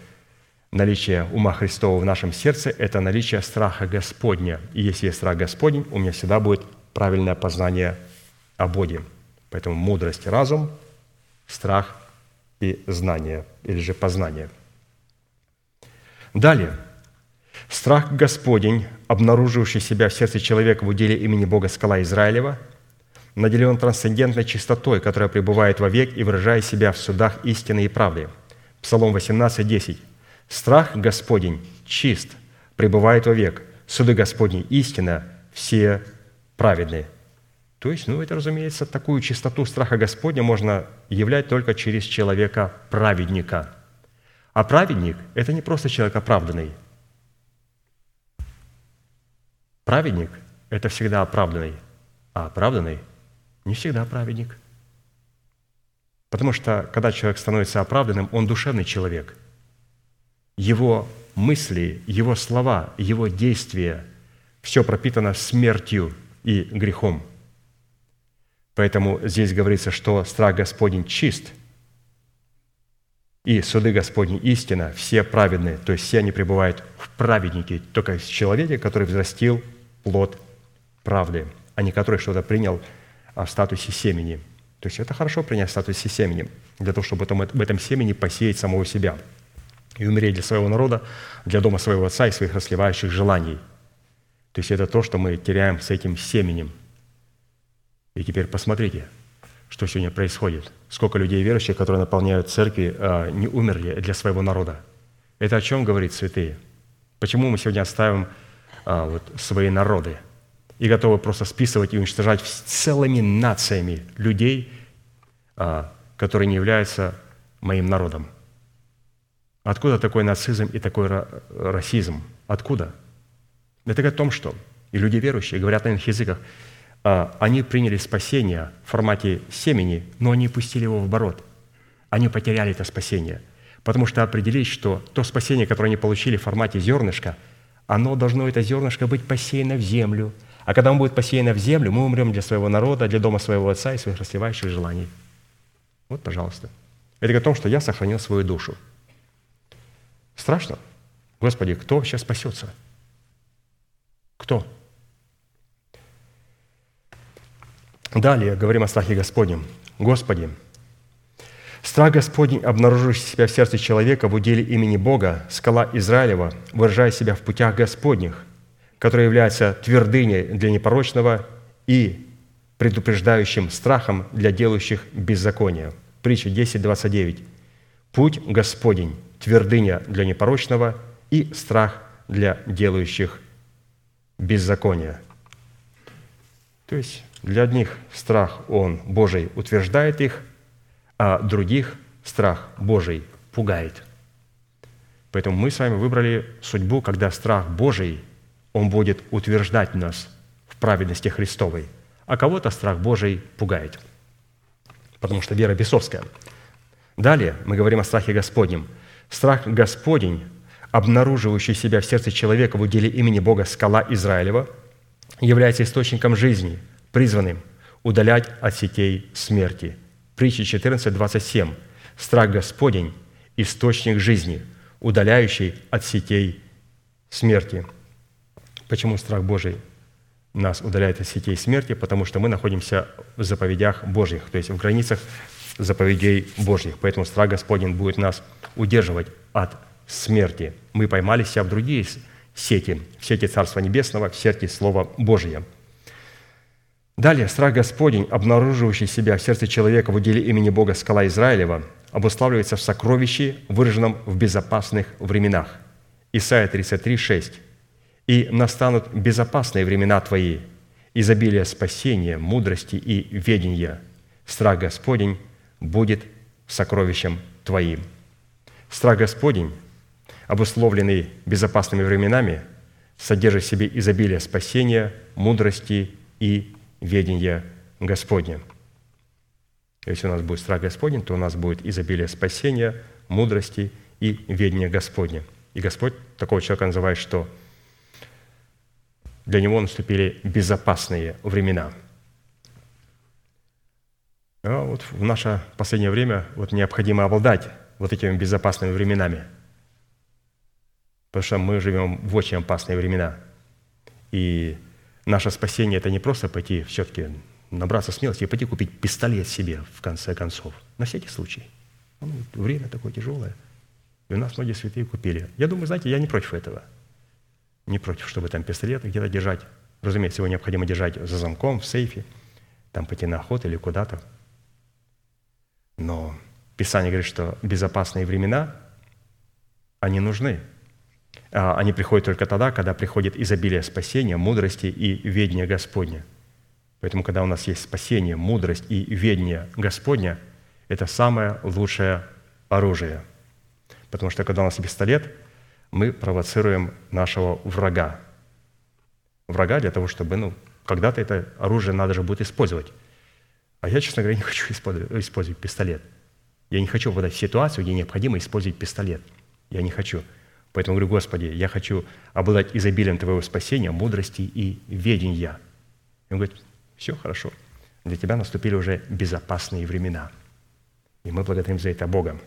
наличие ума Христова в нашем сердце – это наличие страха Господня. И если есть страх Господень, у меня всегда будет правильное познание о Боге. Поэтому мудрость – разум, страх и знание, или же познание. Далее – Страх Господень, обнаруживший себя в сердце человека в уделе имени Бога Скала Израилева, наделен трансцендентной чистотой, которая пребывает вовек и выражает себя в судах истины и правды. Псалом 18, 10. «Страх Господень чист, пребывает вовек, суды Господни истина, все праведные». То есть, ну, это, разумеется, такую чистоту страха Господня можно являть только через человека-праведника. А праведник – это не просто человек оправданный – Праведник – это всегда оправданный, а оправданный – не всегда праведник. Потому что, когда человек становится оправданным, он душевный человек. Его мысли, его слова, его действия – все пропитано смертью и грехом. Поэтому здесь говорится, что страх Господень чист, и суды Господни истина, все праведные, то есть все они пребывают в праведнике, только в человеке, который взрастил плод правды, а не который что-то принял в статусе семени. То есть это хорошо принять в статусе семени, для того, чтобы потом в этом семени посеять самого себя и умереть для своего народа, для дома своего отца и своих расливающих желаний. То есть это то, что мы теряем с этим семенем. И теперь посмотрите, что сегодня происходит. Сколько людей верующих, которые наполняют церкви, а, не умерли для своего народа. Это о чем говорит святые? Почему мы сегодня оставим а, вот, свои народы и готовы просто списывать и уничтожать целыми нациями людей, а, которые не являются моим народом. Откуда такой нацизм и такой расизм? Откуда? Это говорит о том, что и люди верующие говорят на иных языках, они приняли спасение в формате семени, но они пустили его в оборот. Они потеряли это спасение, потому что определить, что то спасение, которое они получили в формате зернышка – оно должно, это зернышко, быть посеяно в землю. А когда оно будет посеяно в землю, мы умрем для своего народа, для дома своего отца и своих расливающих желаний. Вот, пожалуйста. Это о том, что я сохранил свою душу. Страшно? Господи, кто сейчас спасется? Кто? Далее говорим о страхе Господнем. Господи, Страх Господень, обнаруживший себя в сердце человека в уделе имени Бога, скала Израилева, выражая себя в путях Господних, который является твердыней для непорочного и предупреждающим страхом для делающих беззакония. Притча 10.29. «Путь Господень, твердыня для непорочного и страх для делающих беззакония». То есть для одних страх Он Божий утверждает их – а других страх Божий пугает. Поэтому мы с вами выбрали судьбу, когда страх Божий, он будет утверждать нас в праведности Христовой, а кого-то страх Божий пугает, потому что вера бесовская. Далее мы говорим о страхе Господнем. Страх Господень, обнаруживающий себя в сердце человека в уделе имени Бога скала Израилева, является источником жизни, призванным удалять от сетей смерти – Притча 14, 27. «Страх Господень – источник жизни, удаляющий от сетей смерти». Почему страх Божий нас удаляет от сетей смерти? Потому что мы находимся в заповедях Божьих, то есть в границах заповедей Божьих. Поэтому страх Господень будет нас удерживать от смерти. Мы поймали себя в другие сети, в сети Царства Небесного, в сети Слова Божия – Далее, страх Господень, обнаруживающий себя в сердце человека в уделе имени Бога скала Израилева, обуславливается в сокровище, выраженном в безопасных временах. Исайя 33, 6. «И настанут безопасные времена Твои, изобилие спасения, мудрости и ведения. Страх Господень будет сокровищем Твоим». Страх Господень, обусловленный безопасными временами, содержит в себе изобилие спасения, мудрости и ведения Господня. Если у нас будет страх Господень, то у нас будет изобилие спасения, мудрости и ведения Господня. И Господь такого человека называет, что для него наступили безопасные времена. А вот в наше последнее время вот необходимо обладать вот этими безопасными временами. Потому что мы живем в очень опасные времена. И наше спасение – это не просто пойти все-таки набраться смелости и пойти купить пистолет себе, в конце концов. На всякий случай. Ну, время такое тяжелое. И у нас многие святые купили. Я думаю, знаете, я не против этого. Не против, чтобы там пистолет где-то держать. Разумеется, его необходимо держать за замком, в сейфе, там пойти на охоту или куда-то. Но Писание говорит, что безопасные времена, они нужны. А они приходят только тогда, когда приходит изобилие спасения, мудрости и ведения Господня – Поэтому, когда у нас есть спасение, мудрость и ведение Господня, это самое лучшее оружие. Потому что, когда у нас пистолет, мы провоцируем нашего врага. Врага для того, чтобы, ну, когда-то это оружие надо же будет использовать. А я, честно говоря, не хочу использовать, пистолет. Я не хочу попадать в ситуацию, где необходимо использовать пистолет. Я не хочу. Поэтому говорю, Господи, я хочу обладать изобилием Твоего спасения, мудрости и ведения. И он говорит, все хорошо. Для тебя наступили уже безопасные времена. И мы благодарим за это Бога.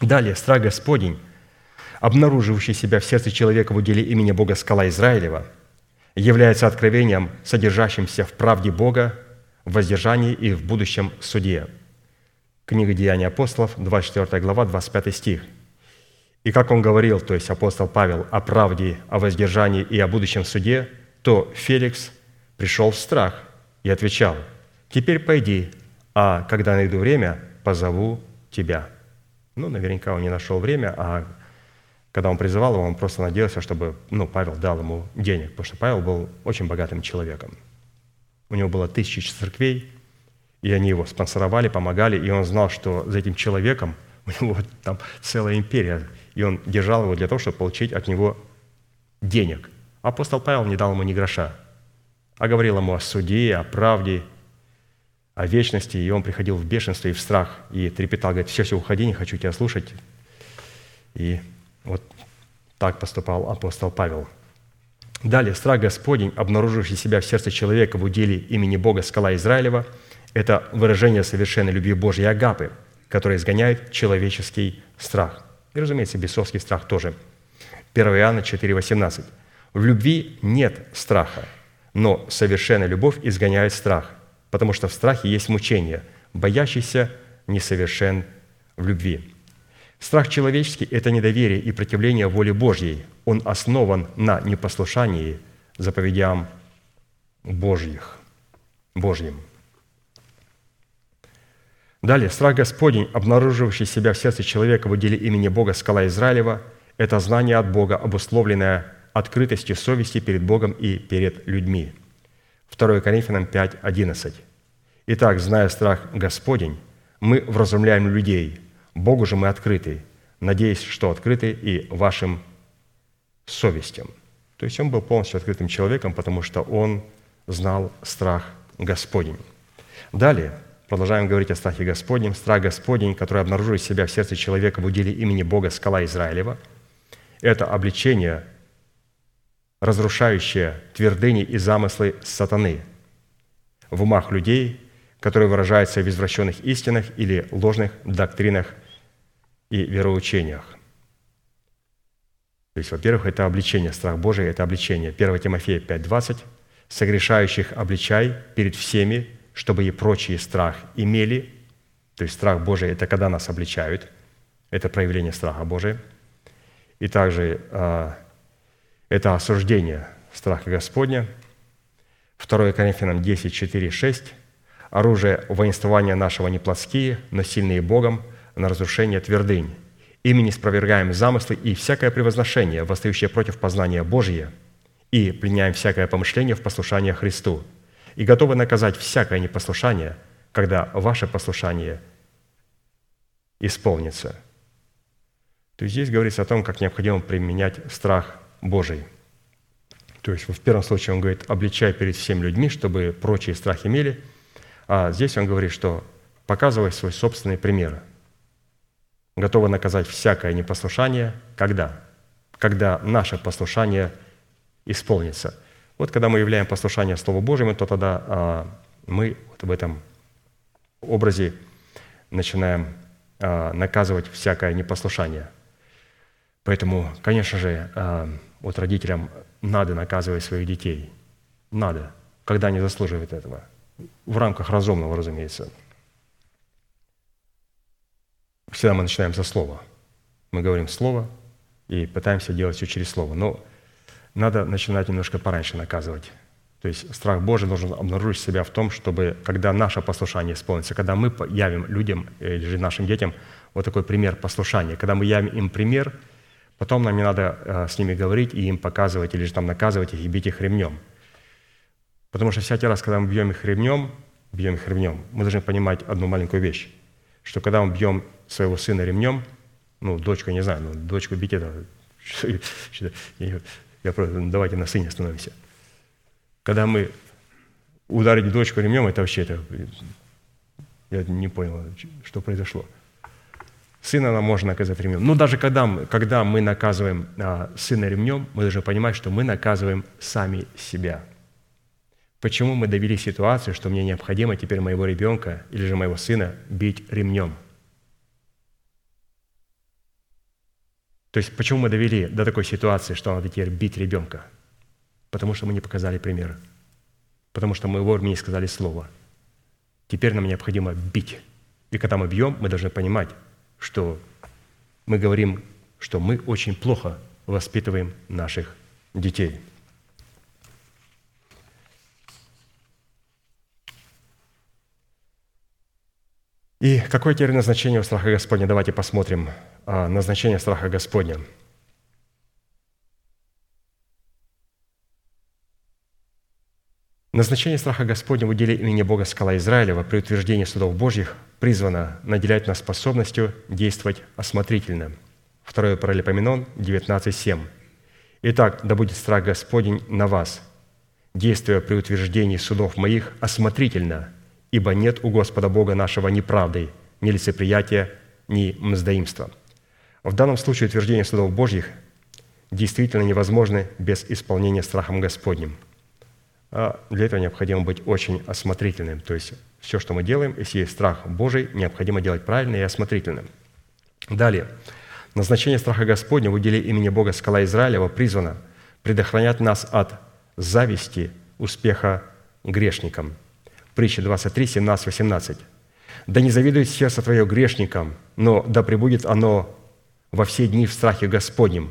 Далее, страх Господень, обнаруживающий себя в сердце человека в уделе имени Бога скала Израилева, является откровением, содержащимся в правде Бога, в воздержании и в будущем суде. Книга Деяний апостолов, 24 глава, 25 стих. И как он говорил, то есть апостол Павел, о правде, о воздержании и о будущем суде, то Феликс пришел в страх – и отвечал, «Теперь пойди, а когда найду время, позову тебя». Ну, наверняка он не нашел время, а когда он призывал его, он просто надеялся, чтобы ну, Павел дал ему денег, потому что Павел был очень богатым человеком. У него было тысячи церквей, и они его спонсоровали, помогали, и он знал, что за этим человеком у него там целая империя, и он держал его для того, чтобы получить от него денег. Апостол Павел не дал ему ни гроша – а говорил ему о суде, о правде, о вечности, и он приходил в бешенство и в страх, и трепетал, говорит, все, все, уходи, не хочу тебя слушать. И вот так поступал апостол Павел. Далее, страх Господень, обнаруживший себя в сердце человека в уделе имени Бога скала Израилева, это выражение совершенной любви Божьей Агапы, которая изгоняет человеческий страх. И, разумеется, бесовский страх тоже. 1 Иоанна 4,18. «В любви нет страха, но совершенная любовь изгоняет страх, потому что в страхе есть мучение, боящийся несовершен в любви. Страх человеческий – это недоверие и противление воле Божьей. Он основан на непослушании заповедям Божьих, Божьим. Далее, страх Господень, обнаруживающий себя в сердце человека в уделе имени Бога скала Израилева, это знание от Бога, обусловленное открытости совести перед Богом и перед людьми. 2 Коринфянам 5, 11. Итак, зная страх Господень, мы вразумляем людей, Богу же мы открыты, надеясь, что открыты и вашим совестям. То есть он был полностью открытым человеком, потому что он знал страх Господень. Далее, продолжаем говорить о страхе Господнем. Страх Господень, который обнаруживает себя в сердце человека в уделе имени Бога скала Израилева, это обличение разрушающее твердыни и замыслы сатаны в умах людей, которые выражаются в извращенных истинах или ложных доктринах и вероучениях. То есть, во-первых, это обличение, страх Божий – это обличение. 1 Тимофея 5,20 «Согрешающих обличай перед всеми, чтобы и прочие страх имели». То есть страх Божий – это когда нас обличают, это проявление страха Божия. И также а, это осуждение страха Господня. 2 Коринфянам 10, 4, 6. «Оружие воинствования нашего не плотские, но сильные Богом на разрушение твердынь. Ими не спровергаем замыслы и всякое превозношение, восстающее против познания Божия, и пленяем всякое помышление в послушание Христу, и готовы наказать всякое непослушание, когда ваше послушание исполнится». То есть здесь говорится о том, как необходимо применять страх Божий. То есть в первом случае он говорит, обличай перед всеми людьми, чтобы прочие страх имели, а здесь он говорит, что показывай свой собственный пример. Готовы наказать всякое непослушание. Когда? Когда наше послушание исполнится. Вот когда мы являем послушание Слову Божьему, то тогда а, мы вот в этом образе начинаем а, наказывать всякое непослушание. Поэтому, конечно же, а, вот родителям надо наказывать своих детей. Надо, когда они заслуживают этого. В рамках разумного, разумеется. Всегда мы начинаем со слова. Мы говорим слово и пытаемся делать все через слово. Но надо начинать немножко пораньше наказывать. То есть страх Божий должен обнаружить себя в том, чтобы, когда наше послушание исполнится, когда мы явим людям или же нашим детям вот такой пример послушания, когда мы явим им пример – Потом нам не надо э, с ними говорить и им показывать, или же там наказывать их и бить их ремнем. Потому что всякий раз, когда мы бьем их ремнем, бьем их ремнем, мы должны понимать одну маленькую вещь, что когда мы бьем своего сына ремнем, ну, дочку, не знаю, ну, дочку бить это... Я, просто, ну, давайте на сыне остановимся. Когда мы ударить дочку ремнем, это вообще это... Я не понял, что произошло. Сына нам можно наказать ремнем. Но даже когда когда мы наказываем а, сына ремнем, мы должны понимать, что мы наказываем сами себя. Почему мы довели ситуацию, что мне необходимо теперь моего ребенка или же моего сына бить ремнем? То есть почему мы довели до такой ситуации, что надо теперь бить ребенка? Потому что мы не показали пример. Потому что мы вовремя не сказали слово. Теперь нам необходимо бить. И когда мы бьем, мы должны понимать, что мы говорим, что мы очень плохо воспитываем наших детей. И какое теперь назначение у страха Господня? Давайте посмотрим назначение страха Господня – Назначение страха Господня в уделе имени Бога Скала Израилева при утверждении судов Божьих призвано наделять нас способностью действовать осмотрительно. 2 Паралипоменон 19.7. «Итак, да будет страх Господень на вас, действуя при утверждении судов моих осмотрительно, ибо нет у Господа Бога нашего ни правды, ни лицеприятия, ни мздоимства». В данном случае утверждение судов Божьих действительно невозможно без исполнения страхом Господним – а для этого необходимо быть очень осмотрительным. То есть все, что мы делаем, если есть страх Божий, необходимо делать правильно и осмотрительным. Далее. Назначение страха Господня в уделе имени Бога Скала Израилева призвано предохранять нас от зависти успеха грешникам. Притча 23, 17, 18. «Да не завидует сердце твое грешникам, но да пребудет оно во все дни в страхе Господнем,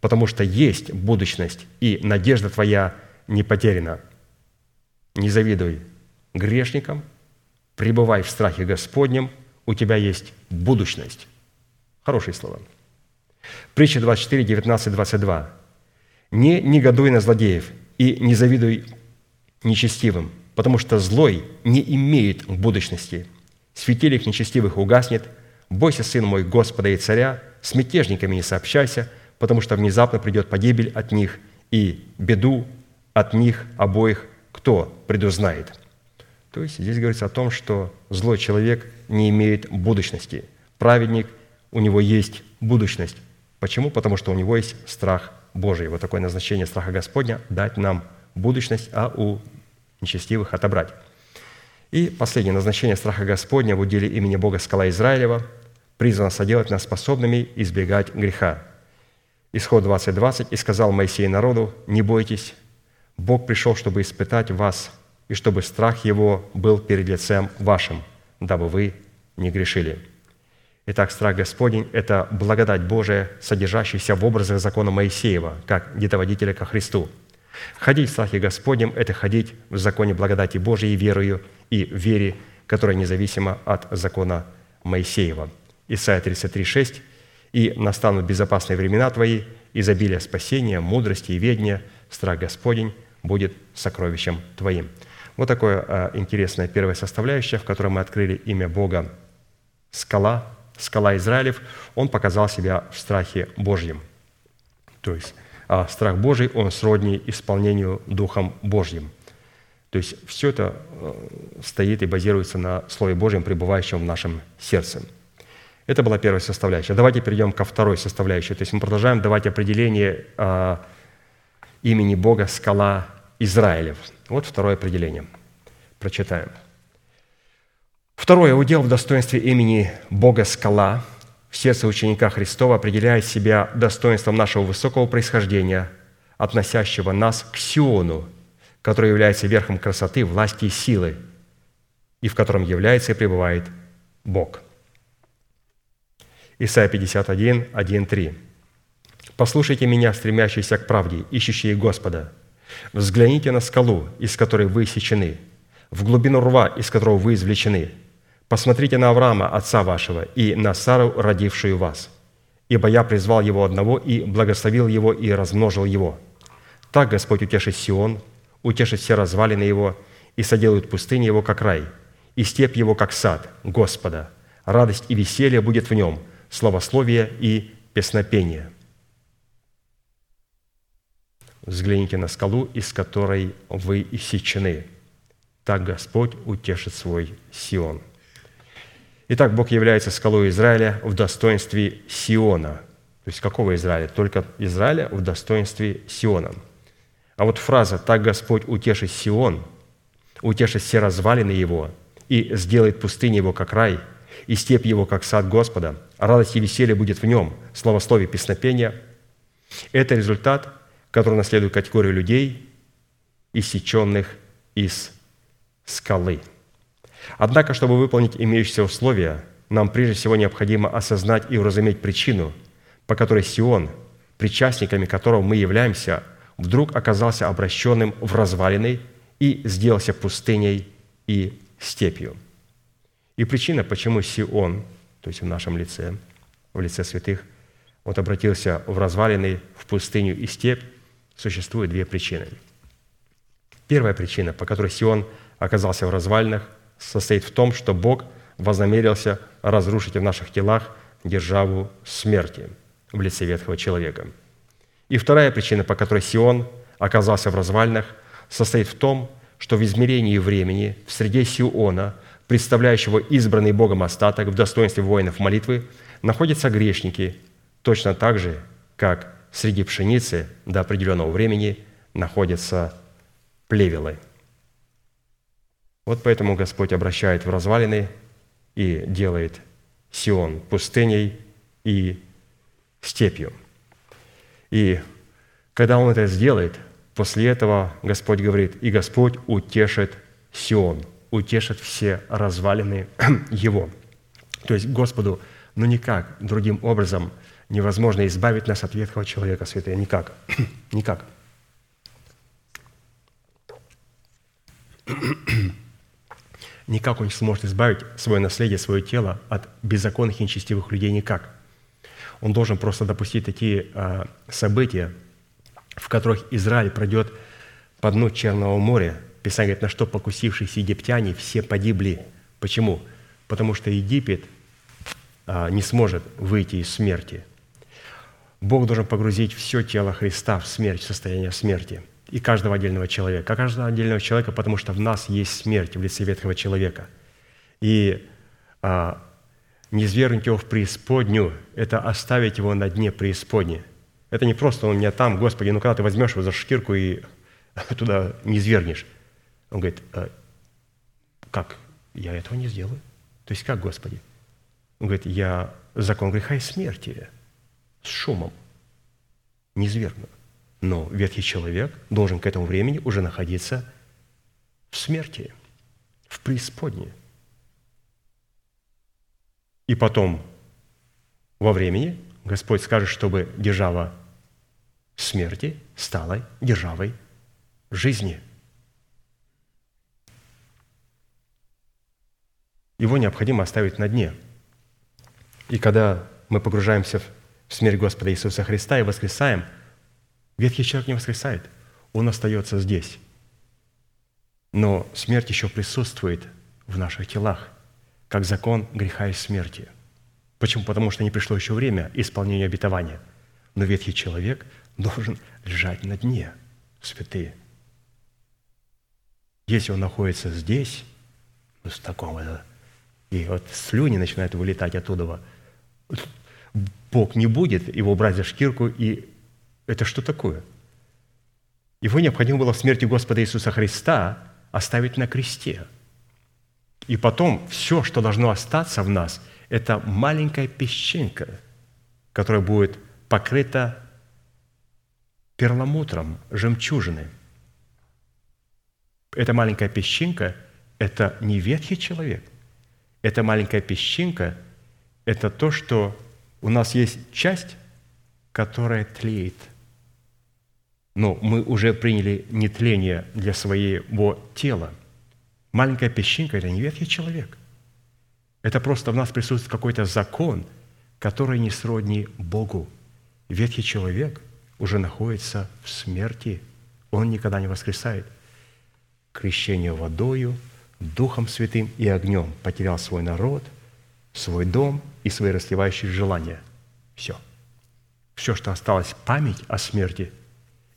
потому что есть будущность, и надежда твоя не потеряна» не завидуй грешникам, пребывай в страхе Господнем, у тебя есть будущность. Хорошие слова. Притча 24, 19, 22. «Не негодуй на злодеев и не завидуй нечестивым, потому что злой не имеет будущности. Светильник нечестивых угаснет. Бойся, сын мой, Господа и царя, с мятежниками не сообщайся, потому что внезапно придет погибель от них, и беду от них обоих кто предузнает? То есть здесь говорится о том, что злой человек не имеет будущности. Праведник, у него есть будущность. Почему? Потому что у него есть страх Божий. Вот такое назначение страха Господня – дать нам будущность, а у нечестивых отобрать. И последнее назначение страха Господня в уделе имени Бога Скала Израилева призвано соделать нас способными избегать греха. Исход 20.20. «И сказал Моисей народу, не бойтесь, Бог пришел, чтобы испытать вас, и чтобы страх Его был перед лицем вашим, дабы вы не грешили». Итак, страх Господень – это благодать Божия, содержащаяся в образах закона Моисеева, как детоводителя ко Христу. Ходить в страхе Господнем – это ходить в законе благодати Божией верою и вере, которая независима от закона Моисеева. Исайя 33, 6, «И настанут безопасные времена твои, изобилие спасения, мудрости и ведения, страх Господень будет сокровищем твоим». Вот такое а, интересное первая составляющая, в которой мы открыли имя Бога скала, скала Израилев, он показал себя в страхе Божьем. То есть а страх Божий, он сродни исполнению Духом Божьим. То есть все это э, стоит и базируется на Слове Божьем, пребывающем в нашем сердце. Это была первая составляющая. Давайте перейдем ко второй составляющей. То есть мы продолжаем давать определение э, имени Бога «Скала Израилев». Вот второе определение. Прочитаем. Второе. Удел в достоинстве имени Бога Скала в сердце ученика Христова определяет себя достоинством нашего высокого происхождения, относящего нас к Сиону, который является верхом красоты, власти и силы, и в котором является и пребывает Бог. Исайя 51, 1, 3. «Послушайте меня, стремящиеся к правде, ищущие Господа. Взгляните на скалу, из которой вы сечены, в глубину рва, из которого вы извлечены. Посмотрите на Авраама, отца вашего, и на Сару, родившую вас. Ибо я призвал его одного и благословил его и размножил его. Так Господь утешит Сион, утешит все развалины его, и соделают пустыни его, как рай, и степь его, как сад Господа. Радость и веселье будет в нем, славословие и песнопение». Взгляните на скалу, из которой вы иссечены. Так Господь утешит свой Сион. Итак, Бог является скалой Израиля в достоинстве Сиона. То есть какого Израиля? Только Израиля в достоинстве Сиона. А вот фраза «Так Господь утешит Сион», утешит все развалины его и сделает пустыню его, как рай, и степь его, как сад Господа, радость и веселье будет в нем, словословие песнопения. Это результат который наследует категорию людей, иссеченных из скалы. Однако, чтобы выполнить имеющиеся условия, нам прежде всего необходимо осознать и уразуметь причину, по которой Сион, причастниками которого мы являемся, вдруг оказался обращенным в развалины и сделался пустыней и степью. И причина, почему Сион, то есть в нашем лице, в лице святых, вот обратился в развалины, в пустыню и степь, существует две причины. Первая причина, по которой Сион оказался в развалинах, состоит в том, что Бог вознамерился разрушить в наших телах державу смерти в лице ветхого человека. И вторая причина, по которой Сион оказался в развалинах, состоит в том, что в измерении времени в среде Сиона, представляющего избранный Богом остаток в достоинстве воинов молитвы, находятся грешники, точно так же, как среди пшеницы до определенного времени находятся плевелы. Вот поэтому Господь обращает в развалины и делает Сион пустыней и степью. И когда Он это сделает, после этого Господь говорит, и Господь утешит Сион, утешит все развалины его. То есть Господу, ну никак другим образом – невозможно избавить нас от ветхого человека, святые. Никак. Никак. Никак он не сможет избавить свое наследие, свое тело от беззаконных и нечестивых людей. Никак. Он должен просто допустить такие а, события, в которых Израиль пройдет по дну Черного моря. Писание говорит, на что покусившиеся египтяне все погибли. Почему? Потому что Египет а, не сможет выйти из смерти – Бог должен погрузить все тело Христа в смерть, в состояние смерти. И каждого отдельного человека. А каждого отдельного человека, потому что в нас есть смерть в лице ветхого человека. И а, не свергнуть его в преисподнюю – это оставить его на дне преисподней. Это не просто он меня там, Господи, ну когда ты возьмешь его за шкирку и туда не свергнешь. Он говорит, а, как? Я этого не сделаю. То есть как, Господи? Он говорит, я закон греха и смерти – с шумом, низвергнут. Но ветхий человек должен к этому времени уже находиться в смерти, в преисподней. И потом, во времени, Господь скажет, чтобы держава смерти стала державой жизни. Его необходимо оставить на дне. И когда мы погружаемся в смерть Господа Иисуса Христа и воскресаем, ветхий человек не воскресает, он остается здесь. Но смерть еще присутствует в наших телах, как закон греха и смерти. Почему? Потому что не пришло еще время исполнения обетования. Но ветхий человек должен лежать на дне, святые. Если он находится здесь, ну, с таком, это, и вот слюни начинают вылетать оттуда, Бог не будет его брать за шкирку, и это что такое? Его необходимо было в смерти Господа Иисуса Христа оставить на кресте. И потом все, что должно остаться в нас, это маленькая песчинка, которая будет покрыта перламутром, жемчужиной. Эта маленькая песчинка – это не ветхий человек. Эта маленькая песчинка – это то, что у нас есть часть, которая тлеет. Но мы уже приняли нетление для своего тела. Маленькая песчинка – это не ветхий человек. Это просто в нас присутствует какой-то закон, который не сродни Богу. Ветхий человек уже находится в смерти. Он никогда не воскресает. Крещение водою, Духом Святым и огнем потерял свой народ, свой дом и свои расливающие желания. Все. Все, что осталось память о смерти,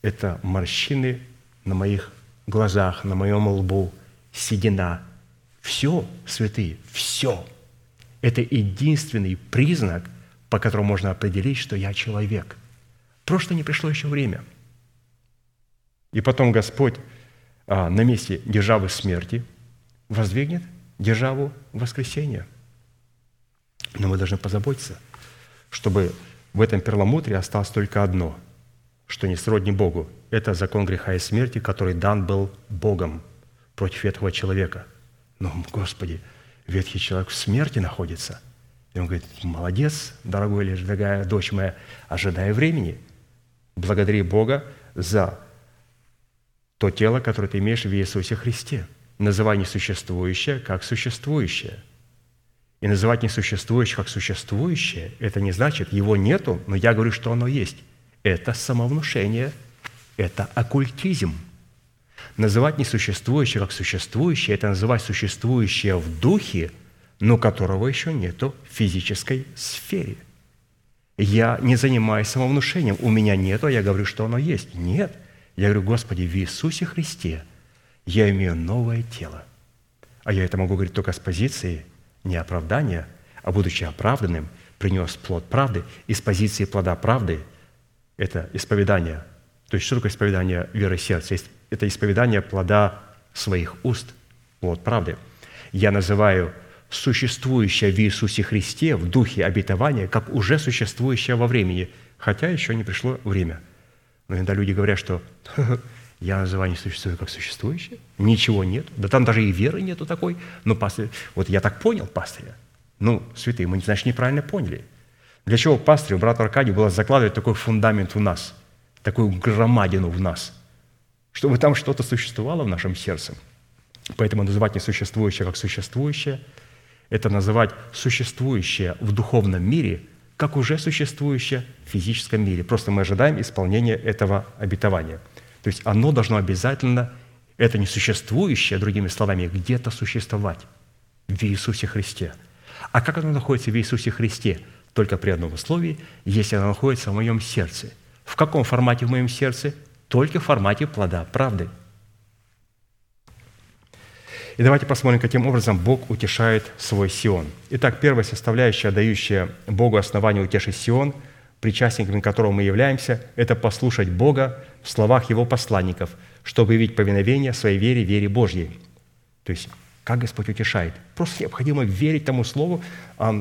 это морщины на моих глазах, на моем лбу, седина. Все, святые, все. Это единственный признак, по которому можно определить, что я человек. Просто не пришло еще время. И потом Господь а, на месте державы смерти воздвигнет державу воскресения. Но мы должны позаботиться, чтобы в этом перламутре осталось только одно, что не сродни Богу. Это закон греха и смерти, который дан был Богом против ветхого человека. Но, Господи, ветхий человек в смерти находится. И он говорит, молодец, дорогой или дорогая дочь моя, ожидая времени. Благодари Бога за то тело, которое ты имеешь в Иисусе Христе. Называй несуществующее как существующее. И называть несуществующее как существующее, это не значит, его нету, но я говорю, что оно есть. Это самовнушение, это оккультизм. Называть несуществующее как существующее, это называть существующее в духе, но которого еще нету в физической сфере. Я не занимаюсь самовнушением, у меня нету, а я говорю, что оно есть. Нет. Я говорю, Господи, в Иисусе Христе я имею новое тело. А я это могу говорить только с позиции не оправдания, а будучи оправданным, принес плод правды. И с позиции плода правды – это исповедание. То есть что такое исповедание веры сердца? Это исповедание плода своих уст, плод правды. Я называю существующее в Иисусе Христе в духе обетования, как уже существующее во времени, хотя еще не пришло время. Но иногда люди говорят, что я называю не существую как существующее, ничего нет, да там даже и веры нету такой. Ну, пастырь, вот я так понял пастыря. Ну, святые, мы, значит, неправильно поняли. Для чего пастырю, брату Аркадию, было закладывать такой фундамент в нас, такую громадину в нас, чтобы там что-то существовало в нашем сердце. Поэтому называть несуществующее как существующее – это называть существующее в духовном мире как уже существующее в физическом мире. Просто мы ожидаем исполнения этого обетования. То есть оно должно обязательно, это несуществующее, другими словами, где-то существовать в Иисусе Христе. А как оно находится в Иисусе Христе? Только при одном условии, если оно находится в моем сердце. В каком формате в моем сердце? Только в формате плода правды – и давайте посмотрим, каким образом Бог утешает свой Сион. Итак, первая составляющая, дающая Богу основание утешить Сион, причастниками которого мы являемся, это послушать Бога в словах Его посланников, чтобы явить повиновение своей вере, вере Божьей. То есть, как Господь утешает? Просто необходимо верить тому Слову,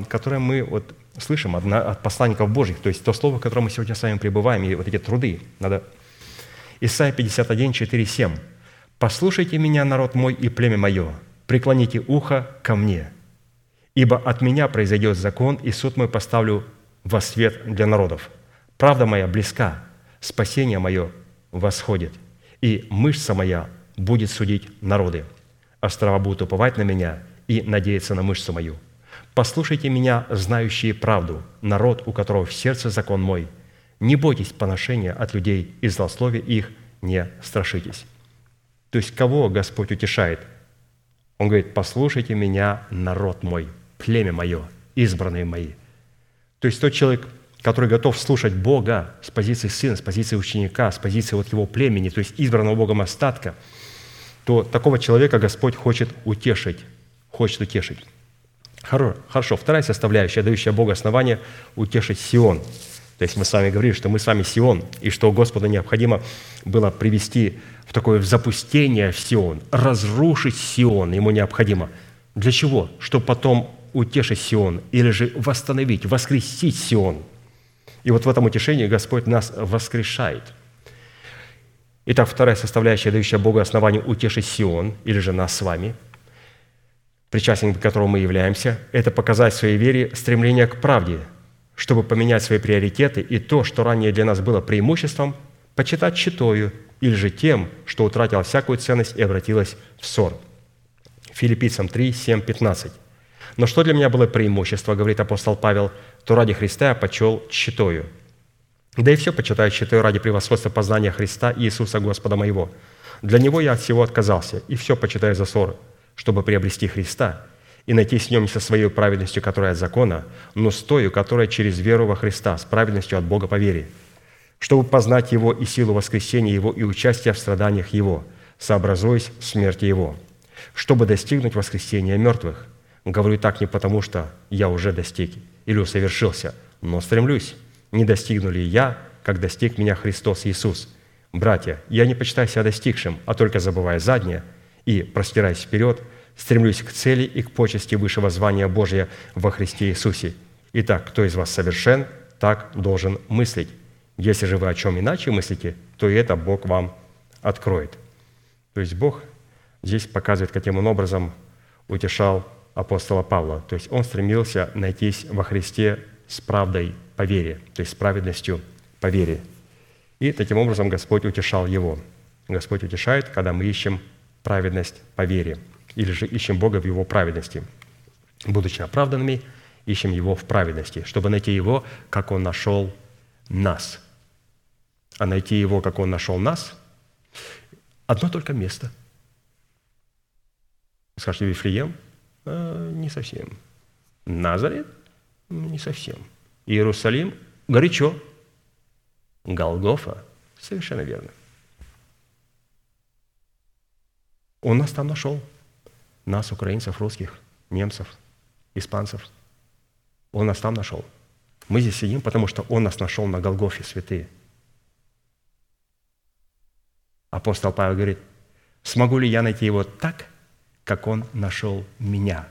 которое мы вот слышим от, посланников Божьих, то есть то Слово, в котором мы сегодня с вами пребываем, и вот эти труды. Надо... Исайя 51, 4, 7. «Послушайте меня, народ мой и племя мое, преклоните ухо ко мне, ибо от меня произойдет закон, и суд мой поставлю во свет для народов. Правда моя близка, спасение мое восходит, и мышца моя будет судить народы. Острова будут уповать на меня и надеяться на мышцу мою. Послушайте меня, знающие правду, народ, у которого в сердце закон мой. Не бойтесь поношения от людей и злословия их не страшитесь». То есть кого Господь утешает? Он говорит, послушайте меня, народ мой, племя мое, избранные мои. То есть тот человек, который готов слушать Бога с позиции сына, с позиции ученика, с позиции вот его племени, то есть избранного Богом остатка, то такого человека Господь хочет утешить, хочет утешить. Хоро- Хорошо, вторая составляющая, дающая Богу основание утешить Сион. То есть мы с вами говорили, что мы с вами Сион, и что Господу необходимо было привести в такое запустение в Сион, разрушить Сион ему необходимо. Для чего? Чтобы потом утешить Сион или же восстановить, воскресить Сион. И вот в этом утешении Господь нас воскрешает. Итак, вторая составляющая, дающая Богу основание утешить Сион, или же нас с вами, причастниками которого мы являемся, это показать в своей вере стремление к правде, чтобы поменять свои приоритеты и то, что ранее для нас было преимуществом, почитать читою или же тем, что утратило всякую ценность и обратилось в ссор. Филиппийцам 3, 7, 15. «Но что для меня было преимущество, — говорит апостол Павел, — то ради Христа я почел читою. Да и все почитаю читаю ради превосходства познания Христа Иисуса Господа моего. Для Него я от всего отказался, и все почитаю за ссор, чтобы приобрести Христа и найти с не со своей праведностью, которая от закона, но с тою, которая через веру во Христа, с праведностью от Бога по вере, чтобы познать Его и силу воскресения Его и участия в страданиях Его, сообразуясь смерти Его, чтобы достигнуть воскресения мертвых. Говорю так не потому, что я уже достиг или усовершился, но стремлюсь, не достигну ли я, как достиг меня Христос Иисус. Братья, я не почитаю себя достигшим, а только забывая заднее и, простираясь вперед, стремлюсь к цели и к почести высшего звания Божия во Христе Иисусе. Итак, кто из вас совершен, так должен мыслить. Если же вы о чем иначе мыслите, то и это Бог вам откроет. То есть Бог здесь показывает, каким он образом утешал апостола Павла. То есть он стремился найтись во Христе с правдой по вере, то есть с праведностью по вере. И таким образом Господь утешал его. Господь утешает, когда мы ищем праведность по вере, или же ищем Бога в Его праведности. Будучи оправданными, ищем Его в праведности, чтобы найти Его, как Он нашел нас. А найти Его, как Он нашел нас, одно только место. Скажете, Вифлеем? «Э, Не совсем. Назарет? Не совсем. Иерусалим? Горячо. Голгофа? Совершенно верно. Он нас там нашел. Нас, украинцев, русских, немцев, испанцев. Он нас там нашел. Мы здесь сидим, потому что Он нас нашел на Голгофе, святые. Апостол Павел говорит, смогу ли я найти его так, как он нашел меня?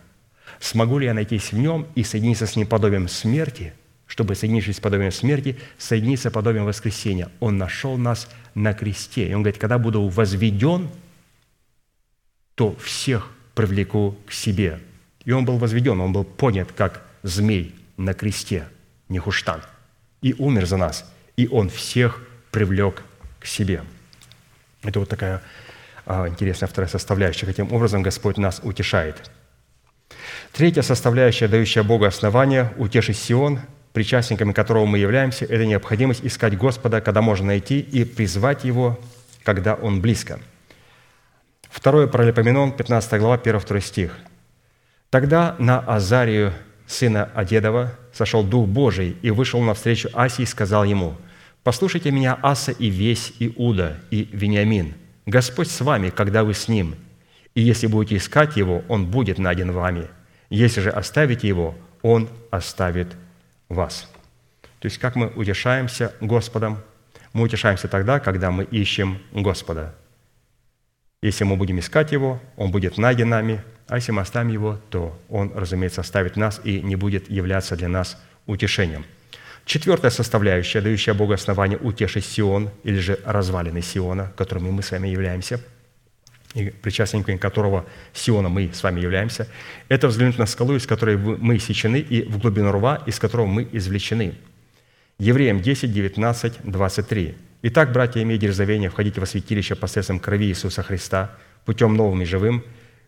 Смогу ли я найтись в нем и соединиться с ним подобием смерти, чтобы, соединившись с подобием смерти, соединиться подобием воскресения? Он нашел нас на кресте. И он говорит, когда буду возведен, то всех привлеку к себе. И он был возведен, он был поднят, как змей на кресте, Нехуштан, и умер за нас. И он всех привлек к себе. Это вот такая интересная вторая составляющая. Каким образом Господь нас утешает. Третья составляющая, дающая Богу основание утешить Сион, причастниками которого мы являемся, это необходимость искать Господа, когда можно найти, и призвать Его, когда Он близко. Второе Паралипоменон, 15 глава, 1-2 стих. «Тогда на Азарию, сына Одедова, сошел Дух Божий и вышел навстречу Асии и сказал ему, «Послушайте меня, Аса и весь Иуда и Вениамин. Господь с вами, когда вы с Ним. И если будете искать Его, Он будет найден вами. Если же оставите Его, Он оставит вас». То есть как мы утешаемся Господом? Мы утешаемся тогда, когда мы ищем Господа. Если мы будем искать Его, Он будет найден нами, а если мы оставим Его, то Он, разумеется, оставит нас и не будет являться для нас утешением. Четвертая составляющая, дающая Богу основание утешить Сион, или же развалины Сиона, которыми мы с вами являемся, и причастниками которого Сиона мы с вами являемся, это взглянуть на скалу, из которой мы сечены, и в глубину рва, из которого мы извлечены. Евреям 10, 19, 23. «Итак, братья, имея дерзновение, входите во святилище посредством крови Иисуса Христа, путем новым и живым,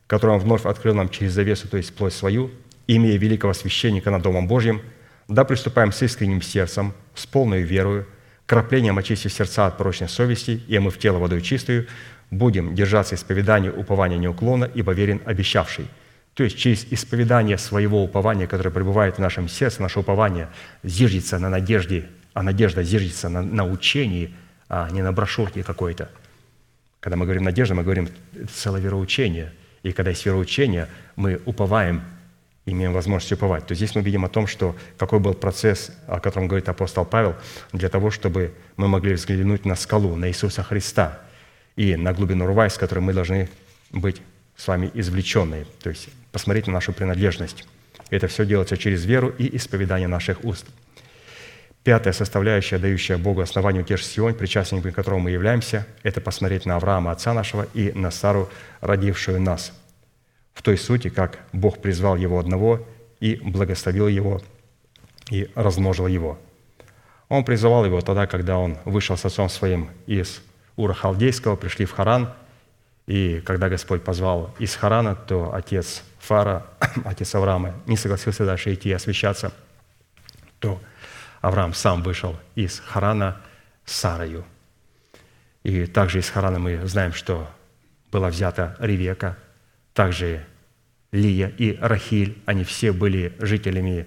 который Он вновь открыл нам через завесу, то есть плоть свою, имея великого священника над Домом Божьим, да приступаем с искренним сердцем, с полной верою, краплением очистив сердца от порочной совести и омыв тело водой чистую, будем держаться исповедания упования неуклонно, ибо верен обещавший». То есть через исповедание своего упования, которое пребывает в нашем сердце, наше упование зиждется на надежде, а надежда зиждется на, на учении, а не на брошюрке какой-то. Когда мы говорим «надежда», мы говорим целое вероучение. И когда есть вероучение, мы уповаем, имеем возможность уповать. То здесь мы видим о том, что какой был процесс, о котором говорит апостол Павел, для того, чтобы мы могли взглянуть на скалу, на Иисуса Христа и на глубину рва, из которой мы должны быть с вами извлеченные. То есть посмотреть на нашу принадлежность. Это все делается через веру и исповедание наших уст. Пятая составляющая, дающая Богу основание утешить Сион, причастниками которого мы являемся, это посмотреть на Авраама, отца нашего, и на Сару, родившую нас. В той сути, как Бог призвал его одного и благословил его, и размножил его. Он призывал его тогда, когда он вышел с отцом своим из Ура Халдейского, пришли в Харан, и когда Господь позвал из Харана, то отец Фара, отец Авраама, не согласился дальше идти и освящаться, то Авраам сам вышел из Харана с Сарою. И также из Харана мы знаем, что была взята Ревека, также Лия и Рахиль, они все были жителями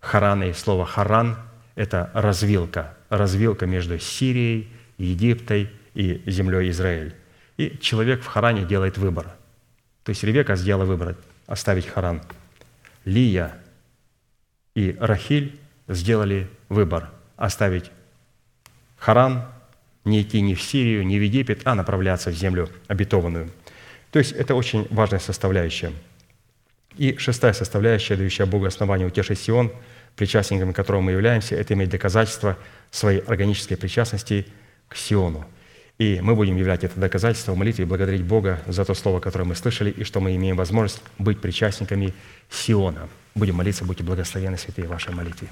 Харана, и слово «Харан» – это развилка, развилка между Сирией, Египтой и землей Израиль. И человек в Харане делает выбор. То есть Ревека сделала выбор оставить Харан. Лия и Рахиль сделали выбор оставить Харан, не идти ни в Сирию, ни в Египет, а направляться в землю обетованную. То есть это очень важная составляющая. И шестая составляющая, дающая Богу основание утешить Сион, причастниками которого мы являемся, это иметь доказательство своей органической причастности к Сиону – и мы будем являть это доказательство в молитве и благодарить Бога за то слово, которое мы слышали, и что мы имеем возможность быть причастниками Сиона. Будем молиться, будьте благословенны, святые, вашей молитве.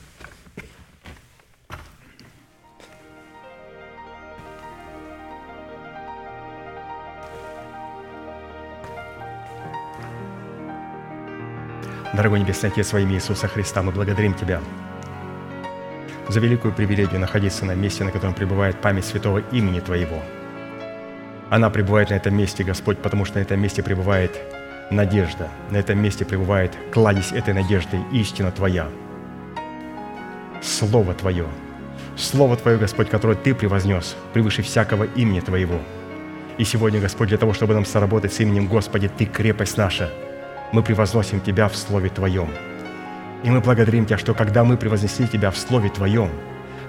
Дорогой Небесный Отец, во имя Иисуса Христа, мы благодарим Тебя за великую привилегию находиться на месте, на котором пребывает память святого имени Твоего – она пребывает на этом месте, Господь, потому что на этом месте пребывает надежда. На этом месте пребывает кладезь этой надежды, истина Твоя. Слово Твое. Слово Твое, Господь, которое Ты превознес превыше всякого имени Твоего. И сегодня, Господь, для того, чтобы нам соработать с именем Господи, Ты крепость наша. Мы превозносим Тебя в Слове Твоем. И мы благодарим Тебя, что когда мы превознесли Тебя в Слове Твоем,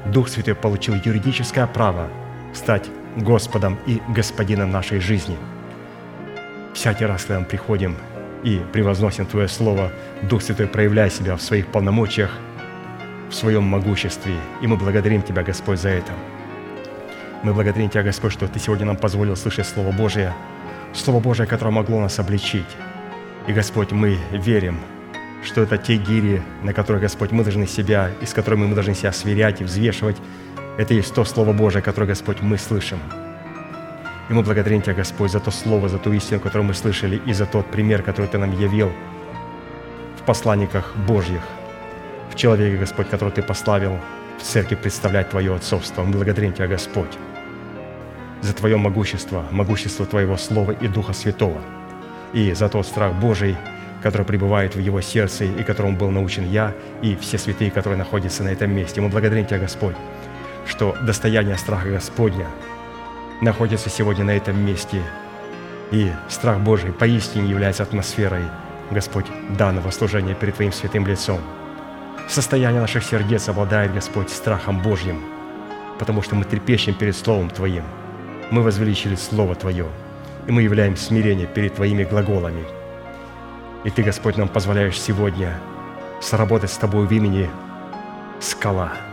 Дух Святой получил юридическое право стать Господом и Господином нашей жизни. Всякий раз, когда мы приходим и превозносим Твое Слово, Дух Святой, проявляй себя в своих полномочиях, в своем могуществе. И мы благодарим Тебя, Господь, за это. Мы благодарим Тебя, Господь, что Ты сегодня нам позволил слышать Слово Божие, Слово Божие, которое могло нас обличить. И, Господь, мы верим, что это те гири, на которые, Господь, мы должны себя, из которыми мы должны себя сверять и взвешивать, это есть то Слово Божие, которое, Господь, мы слышим. И мы благодарим Тебя, Господь, за то Слово, за ту истину, которую мы слышали, и за тот пример, который Ты нам явил в посланниках Божьих, в человеке, Господь, которого Ты пославил в церкви представлять Твое отцовство. Мы благодарим Тебя, Господь, за Твое могущество, могущество Твоего Слова и Духа Святого, и за тот страх Божий, который пребывает в его сердце и которому был научен я и все святые, которые находятся на этом месте. Мы благодарим Тебя, Господь, что достояние страха Господня находится сегодня на этом месте. И страх Божий поистине является атмосферой, Господь, данного служения перед Твоим святым лицом. Состояние наших сердец обладает, Господь, страхом Божьим, потому что мы трепещем перед Словом Твоим. Мы возвеличили Слово Твое, и мы являем смирение перед Твоими глаголами. И Ты, Господь, нам позволяешь сегодня сработать с Тобой в имени скала –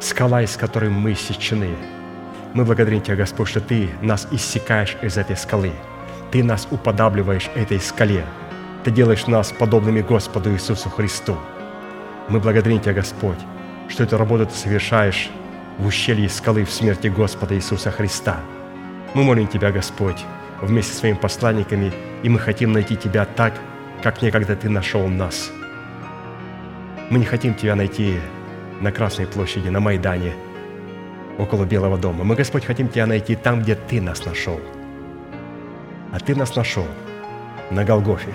скала, из которой мы иссечены. Мы благодарим Тебя, Господь, что Ты нас иссекаешь из этой скалы. Ты нас уподабливаешь этой скале. Ты делаешь нас подобными Господу Иисусу Христу. Мы благодарим Тебя, Господь, что эту работу Ты совершаешь в ущелье скалы в смерти Господа Иисуса Христа. Мы молим Тебя, Господь, вместе с своими посланниками, и мы хотим найти Тебя так, как некогда Ты нашел нас. Мы не хотим Тебя найти на Красной площади, на Майдане, около Белого дома. Мы, Господь, хотим Тебя найти там, где Ты нас нашел. А Ты нас нашел на Голгофе.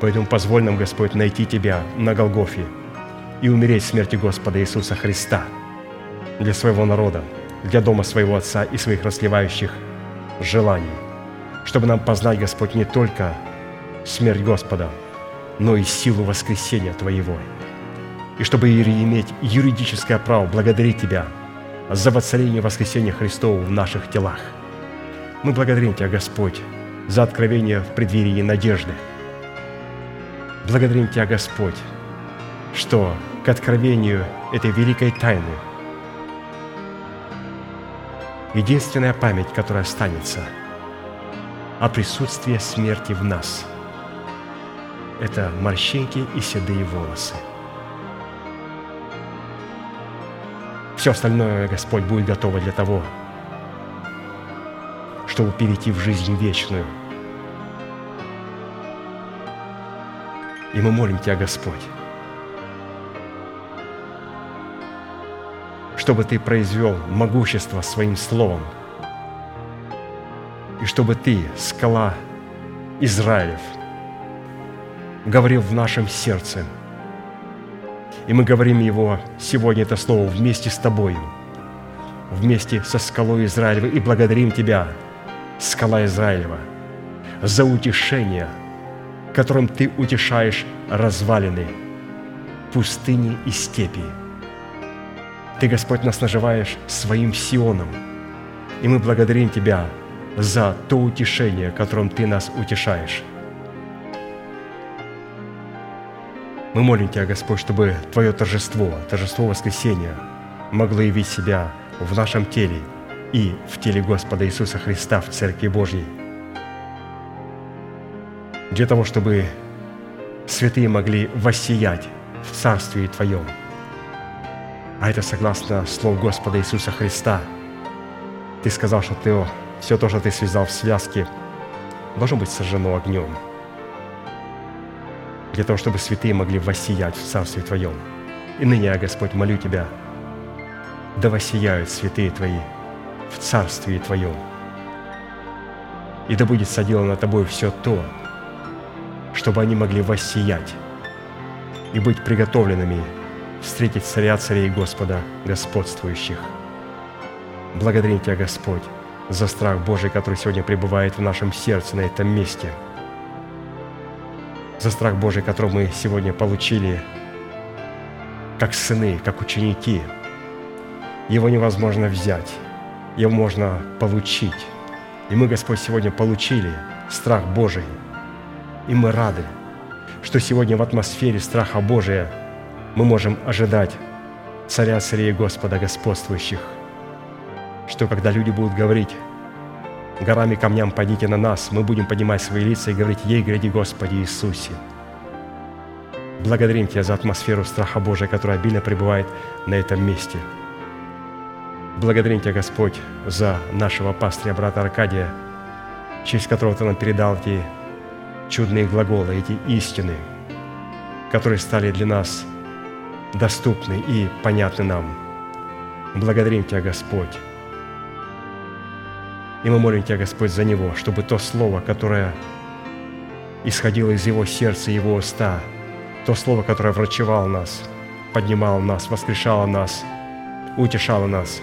Поэтому позволь нам, Господь, найти Тебя на Голгофе и умереть в смерти Господа Иисуса Христа для своего народа, для дома своего Отца и своих расливающих желаний, чтобы нам познать, Господь, не только смерть Господа, но и силу воскресения Твоего, и чтобы иметь юридическое право благодарить Тебя за воцарение воскресения Христова в наших телах. Мы благодарим Тебя, Господь, за откровение в преддверии надежды. Благодарим Тебя, Господь, что к откровению этой великой тайны единственная память, которая останется о присутствии смерти в нас – это морщинки и седые волосы. Все остальное, Господь, будет готово для того, чтобы перейти в жизнь вечную. И мы молим Тебя, Господь, чтобы Ты произвел могущество своим словом, и чтобы Ты, скала Израилев, говорил в нашем сердце. И мы говорим его сегодня, это слово, вместе с Тобою, вместе со скалой Израилева, и благодарим Тебя, скала Израилева, за утешение, которым Ты утешаешь развалины, пустыни и степи – ты, Господь, нас наживаешь своим Сионом. И мы благодарим Тебя за то утешение, которым Ты нас утешаешь. Мы молим Тебя, Господь, чтобы Твое торжество, торжество воскресения могло явить себя в нашем теле и в теле Господа Иисуса Христа в Церкви Божьей. Для того, чтобы святые могли воссиять в Царстве Твоем – а это согласно слов Господа Иисуса Христа. Ты сказал, что ты, все то, что ты связал в связке, должно быть сожжено огнем, для того, чтобы святые могли воссиять в Царстве Твоем. И ныне я, Господь, молю Тебя, да воссияют святые Твои в Царстве Твоем. И да будет соделано Тобой все то, чтобы они могли воссиять и быть приготовленными встретить царя царей Господа господствующих. Благодарим Тебя, Господь, за страх Божий, который сегодня пребывает в нашем сердце на этом месте, за страх Божий, который мы сегодня получили как сыны, как ученики. Его невозможно взять, его можно получить. И мы, Господь, сегодня получили страх Божий, и мы рады, что сегодня в атмосфере страха Божия – мы можем ожидать Царя Царей Господа господствующих, что когда люди будут говорить, горами камням падите на нас, мы будем поднимать свои лица и говорить, ей гряди Господи Иисусе. Благодарим Тебя за атмосферу страха Божия, которая обильно пребывает на этом месте. Благодарим Тебя, Господь, за нашего пастыря, брата Аркадия, через которого Ты нам передал эти чудные глаголы, эти истины, которые стали для нас – доступны и понятны нам. Благодарим Тебя, Господь. И мы молим Тебя, Господь, за Него, чтобы то Слово, которое исходило из Его сердца, Его уста, то Слово, которое врачевало нас, поднимало нас, воскрешало нас, утешало нас,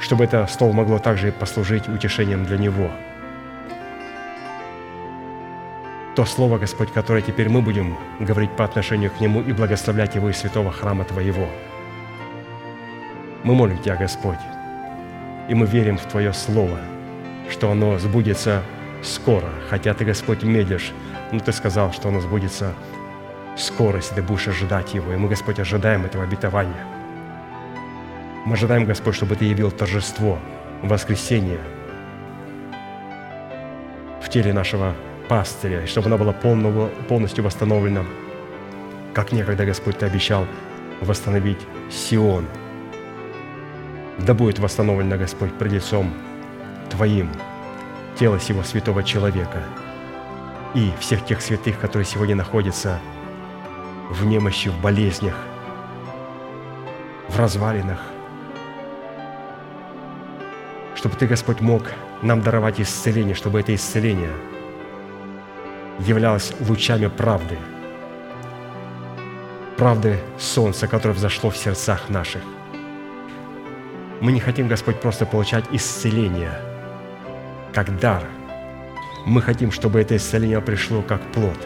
чтобы это Слово могло также послужить утешением для Него – то Слово, Господь, которое теперь мы будем говорить по отношению к Нему и благословлять Его из святого храма Твоего. Мы молим Тебя, Господь, и мы верим в Твое Слово, что оно сбудется скоро, хотя Ты, Господь, медлишь, но Ты сказал, что оно сбудется скоро, если Ты будешь ожидать Его. И мы, Господь, ожидаем этого обетования. Мы ожидаем, Господь, чтобы Ты явил торжество, воскресение в теле нашего пастыря, и чтобы она была полного, полностью восстановлена, как некогда Господь Ты обещал восстановить Сион. Да будет восстановлено, Господь, пред лицом Твоим тело сего святого человека и всех тех святых, которые сегодня находятся в немощи, в болезнях, в развалинах. Чтобы Ты, Господь, мог нам даровать исцеление, чтобы это исцеление являлось лучами правды, правды солнца, которое взошло в сердцах наших. Мы не хотим, Господь, просто получать исцеление как дар. Мы хотим, чтобы это исцеление пришло как плод,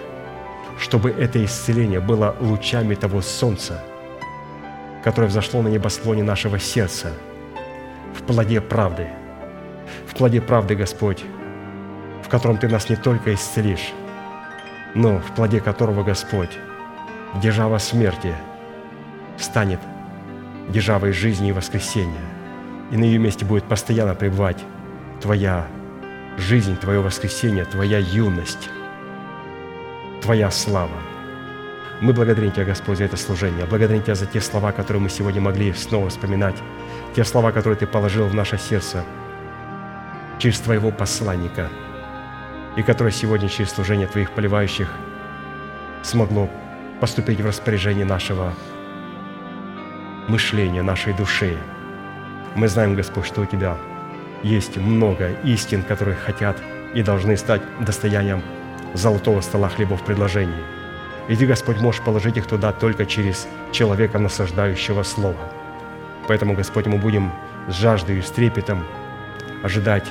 чтобы это исцеление было лучами того солнца, которое взошло на небосклоне нашего сердца, в плоде правды, в плоде правды, Господь, в котором Ты нас не только исцелишь, но в плоде которого, Господь, держава смерти станет державой жизни и воскресения – и на ее месте будет постоянно пребывать Твоя жизнь, Твое воскресение, Твоя юность, Твоя слава. Мы благодарим Тебя, Господь, за это служение. Благодарим Тебя за те слова, которые мы сегодня могли снова вспоминать. Те слова, которые Ты положил в наше сердце через Твоего посланника, и которые сегодня через служение Твоих поливающих смогло поступить в распоряжение нашего мышления, нашей души, мы знаем, Господь, что у Тебя есть много истин, которые хотят и должны стать достоянием золотого стола хлебов предложений. И Ты, Господь, можешь положить их туда только через человека, насаждающего Слово. Поэтому, Господь, мы будем с жаждой и с трепетом ожидать,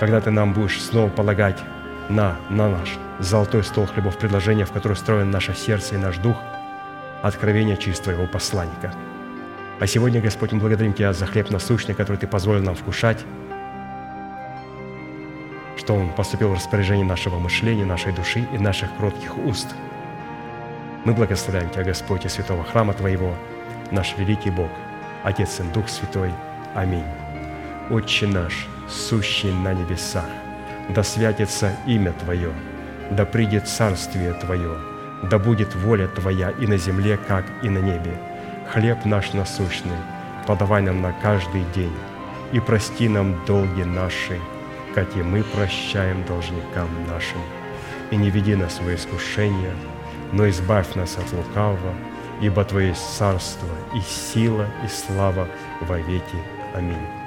когда Ты нам будешь снова полагать на, на наш золотой стол хлебов предложения, в который строен наше сердце и наш дух, откровение через Твоего посланника – а сегодня, Господь, мы благодарим Тебя за хлеб насущный, который Ты позволил нам вкушать, что Он поступил в распоряжение нашего мышления, нашей души и наших кротких уст. Мы благословляем Тебя, Господь, и святого храма Твоего, наш великий Бог, Отец и Дух Святой. Аминь. Отче наш, сущий на небесах, да святится имя Твое, да придет царствие Твое, да будет воля Твоя и на земле, как и на небе – хлеб наш насущный, подавай нам на каждый день, и прости нам долги наши, как и мы прощаем должникам нашим. И не веди нас в искушение, но избавь нас от лукавого, ибо Твое царство и сила и слава во веки. Аминь.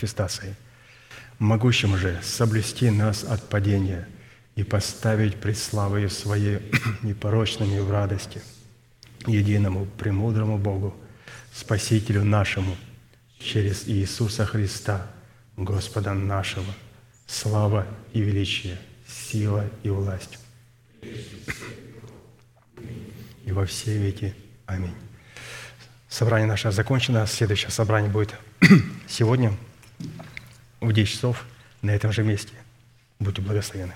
Манифестацией. Могущим же соблюсти нас от падения и поставить пред славою Своей непорочными в радости, единому премудрому Богу, Спасителю нашему, через Иисуса Христа, Господа нашего, слава и величие, сила и власть. И во все веки. Аминь. Собрание наше закончено. Следующее собрание будет сегодня в 10 часов на этом же месте. Будьте благословены.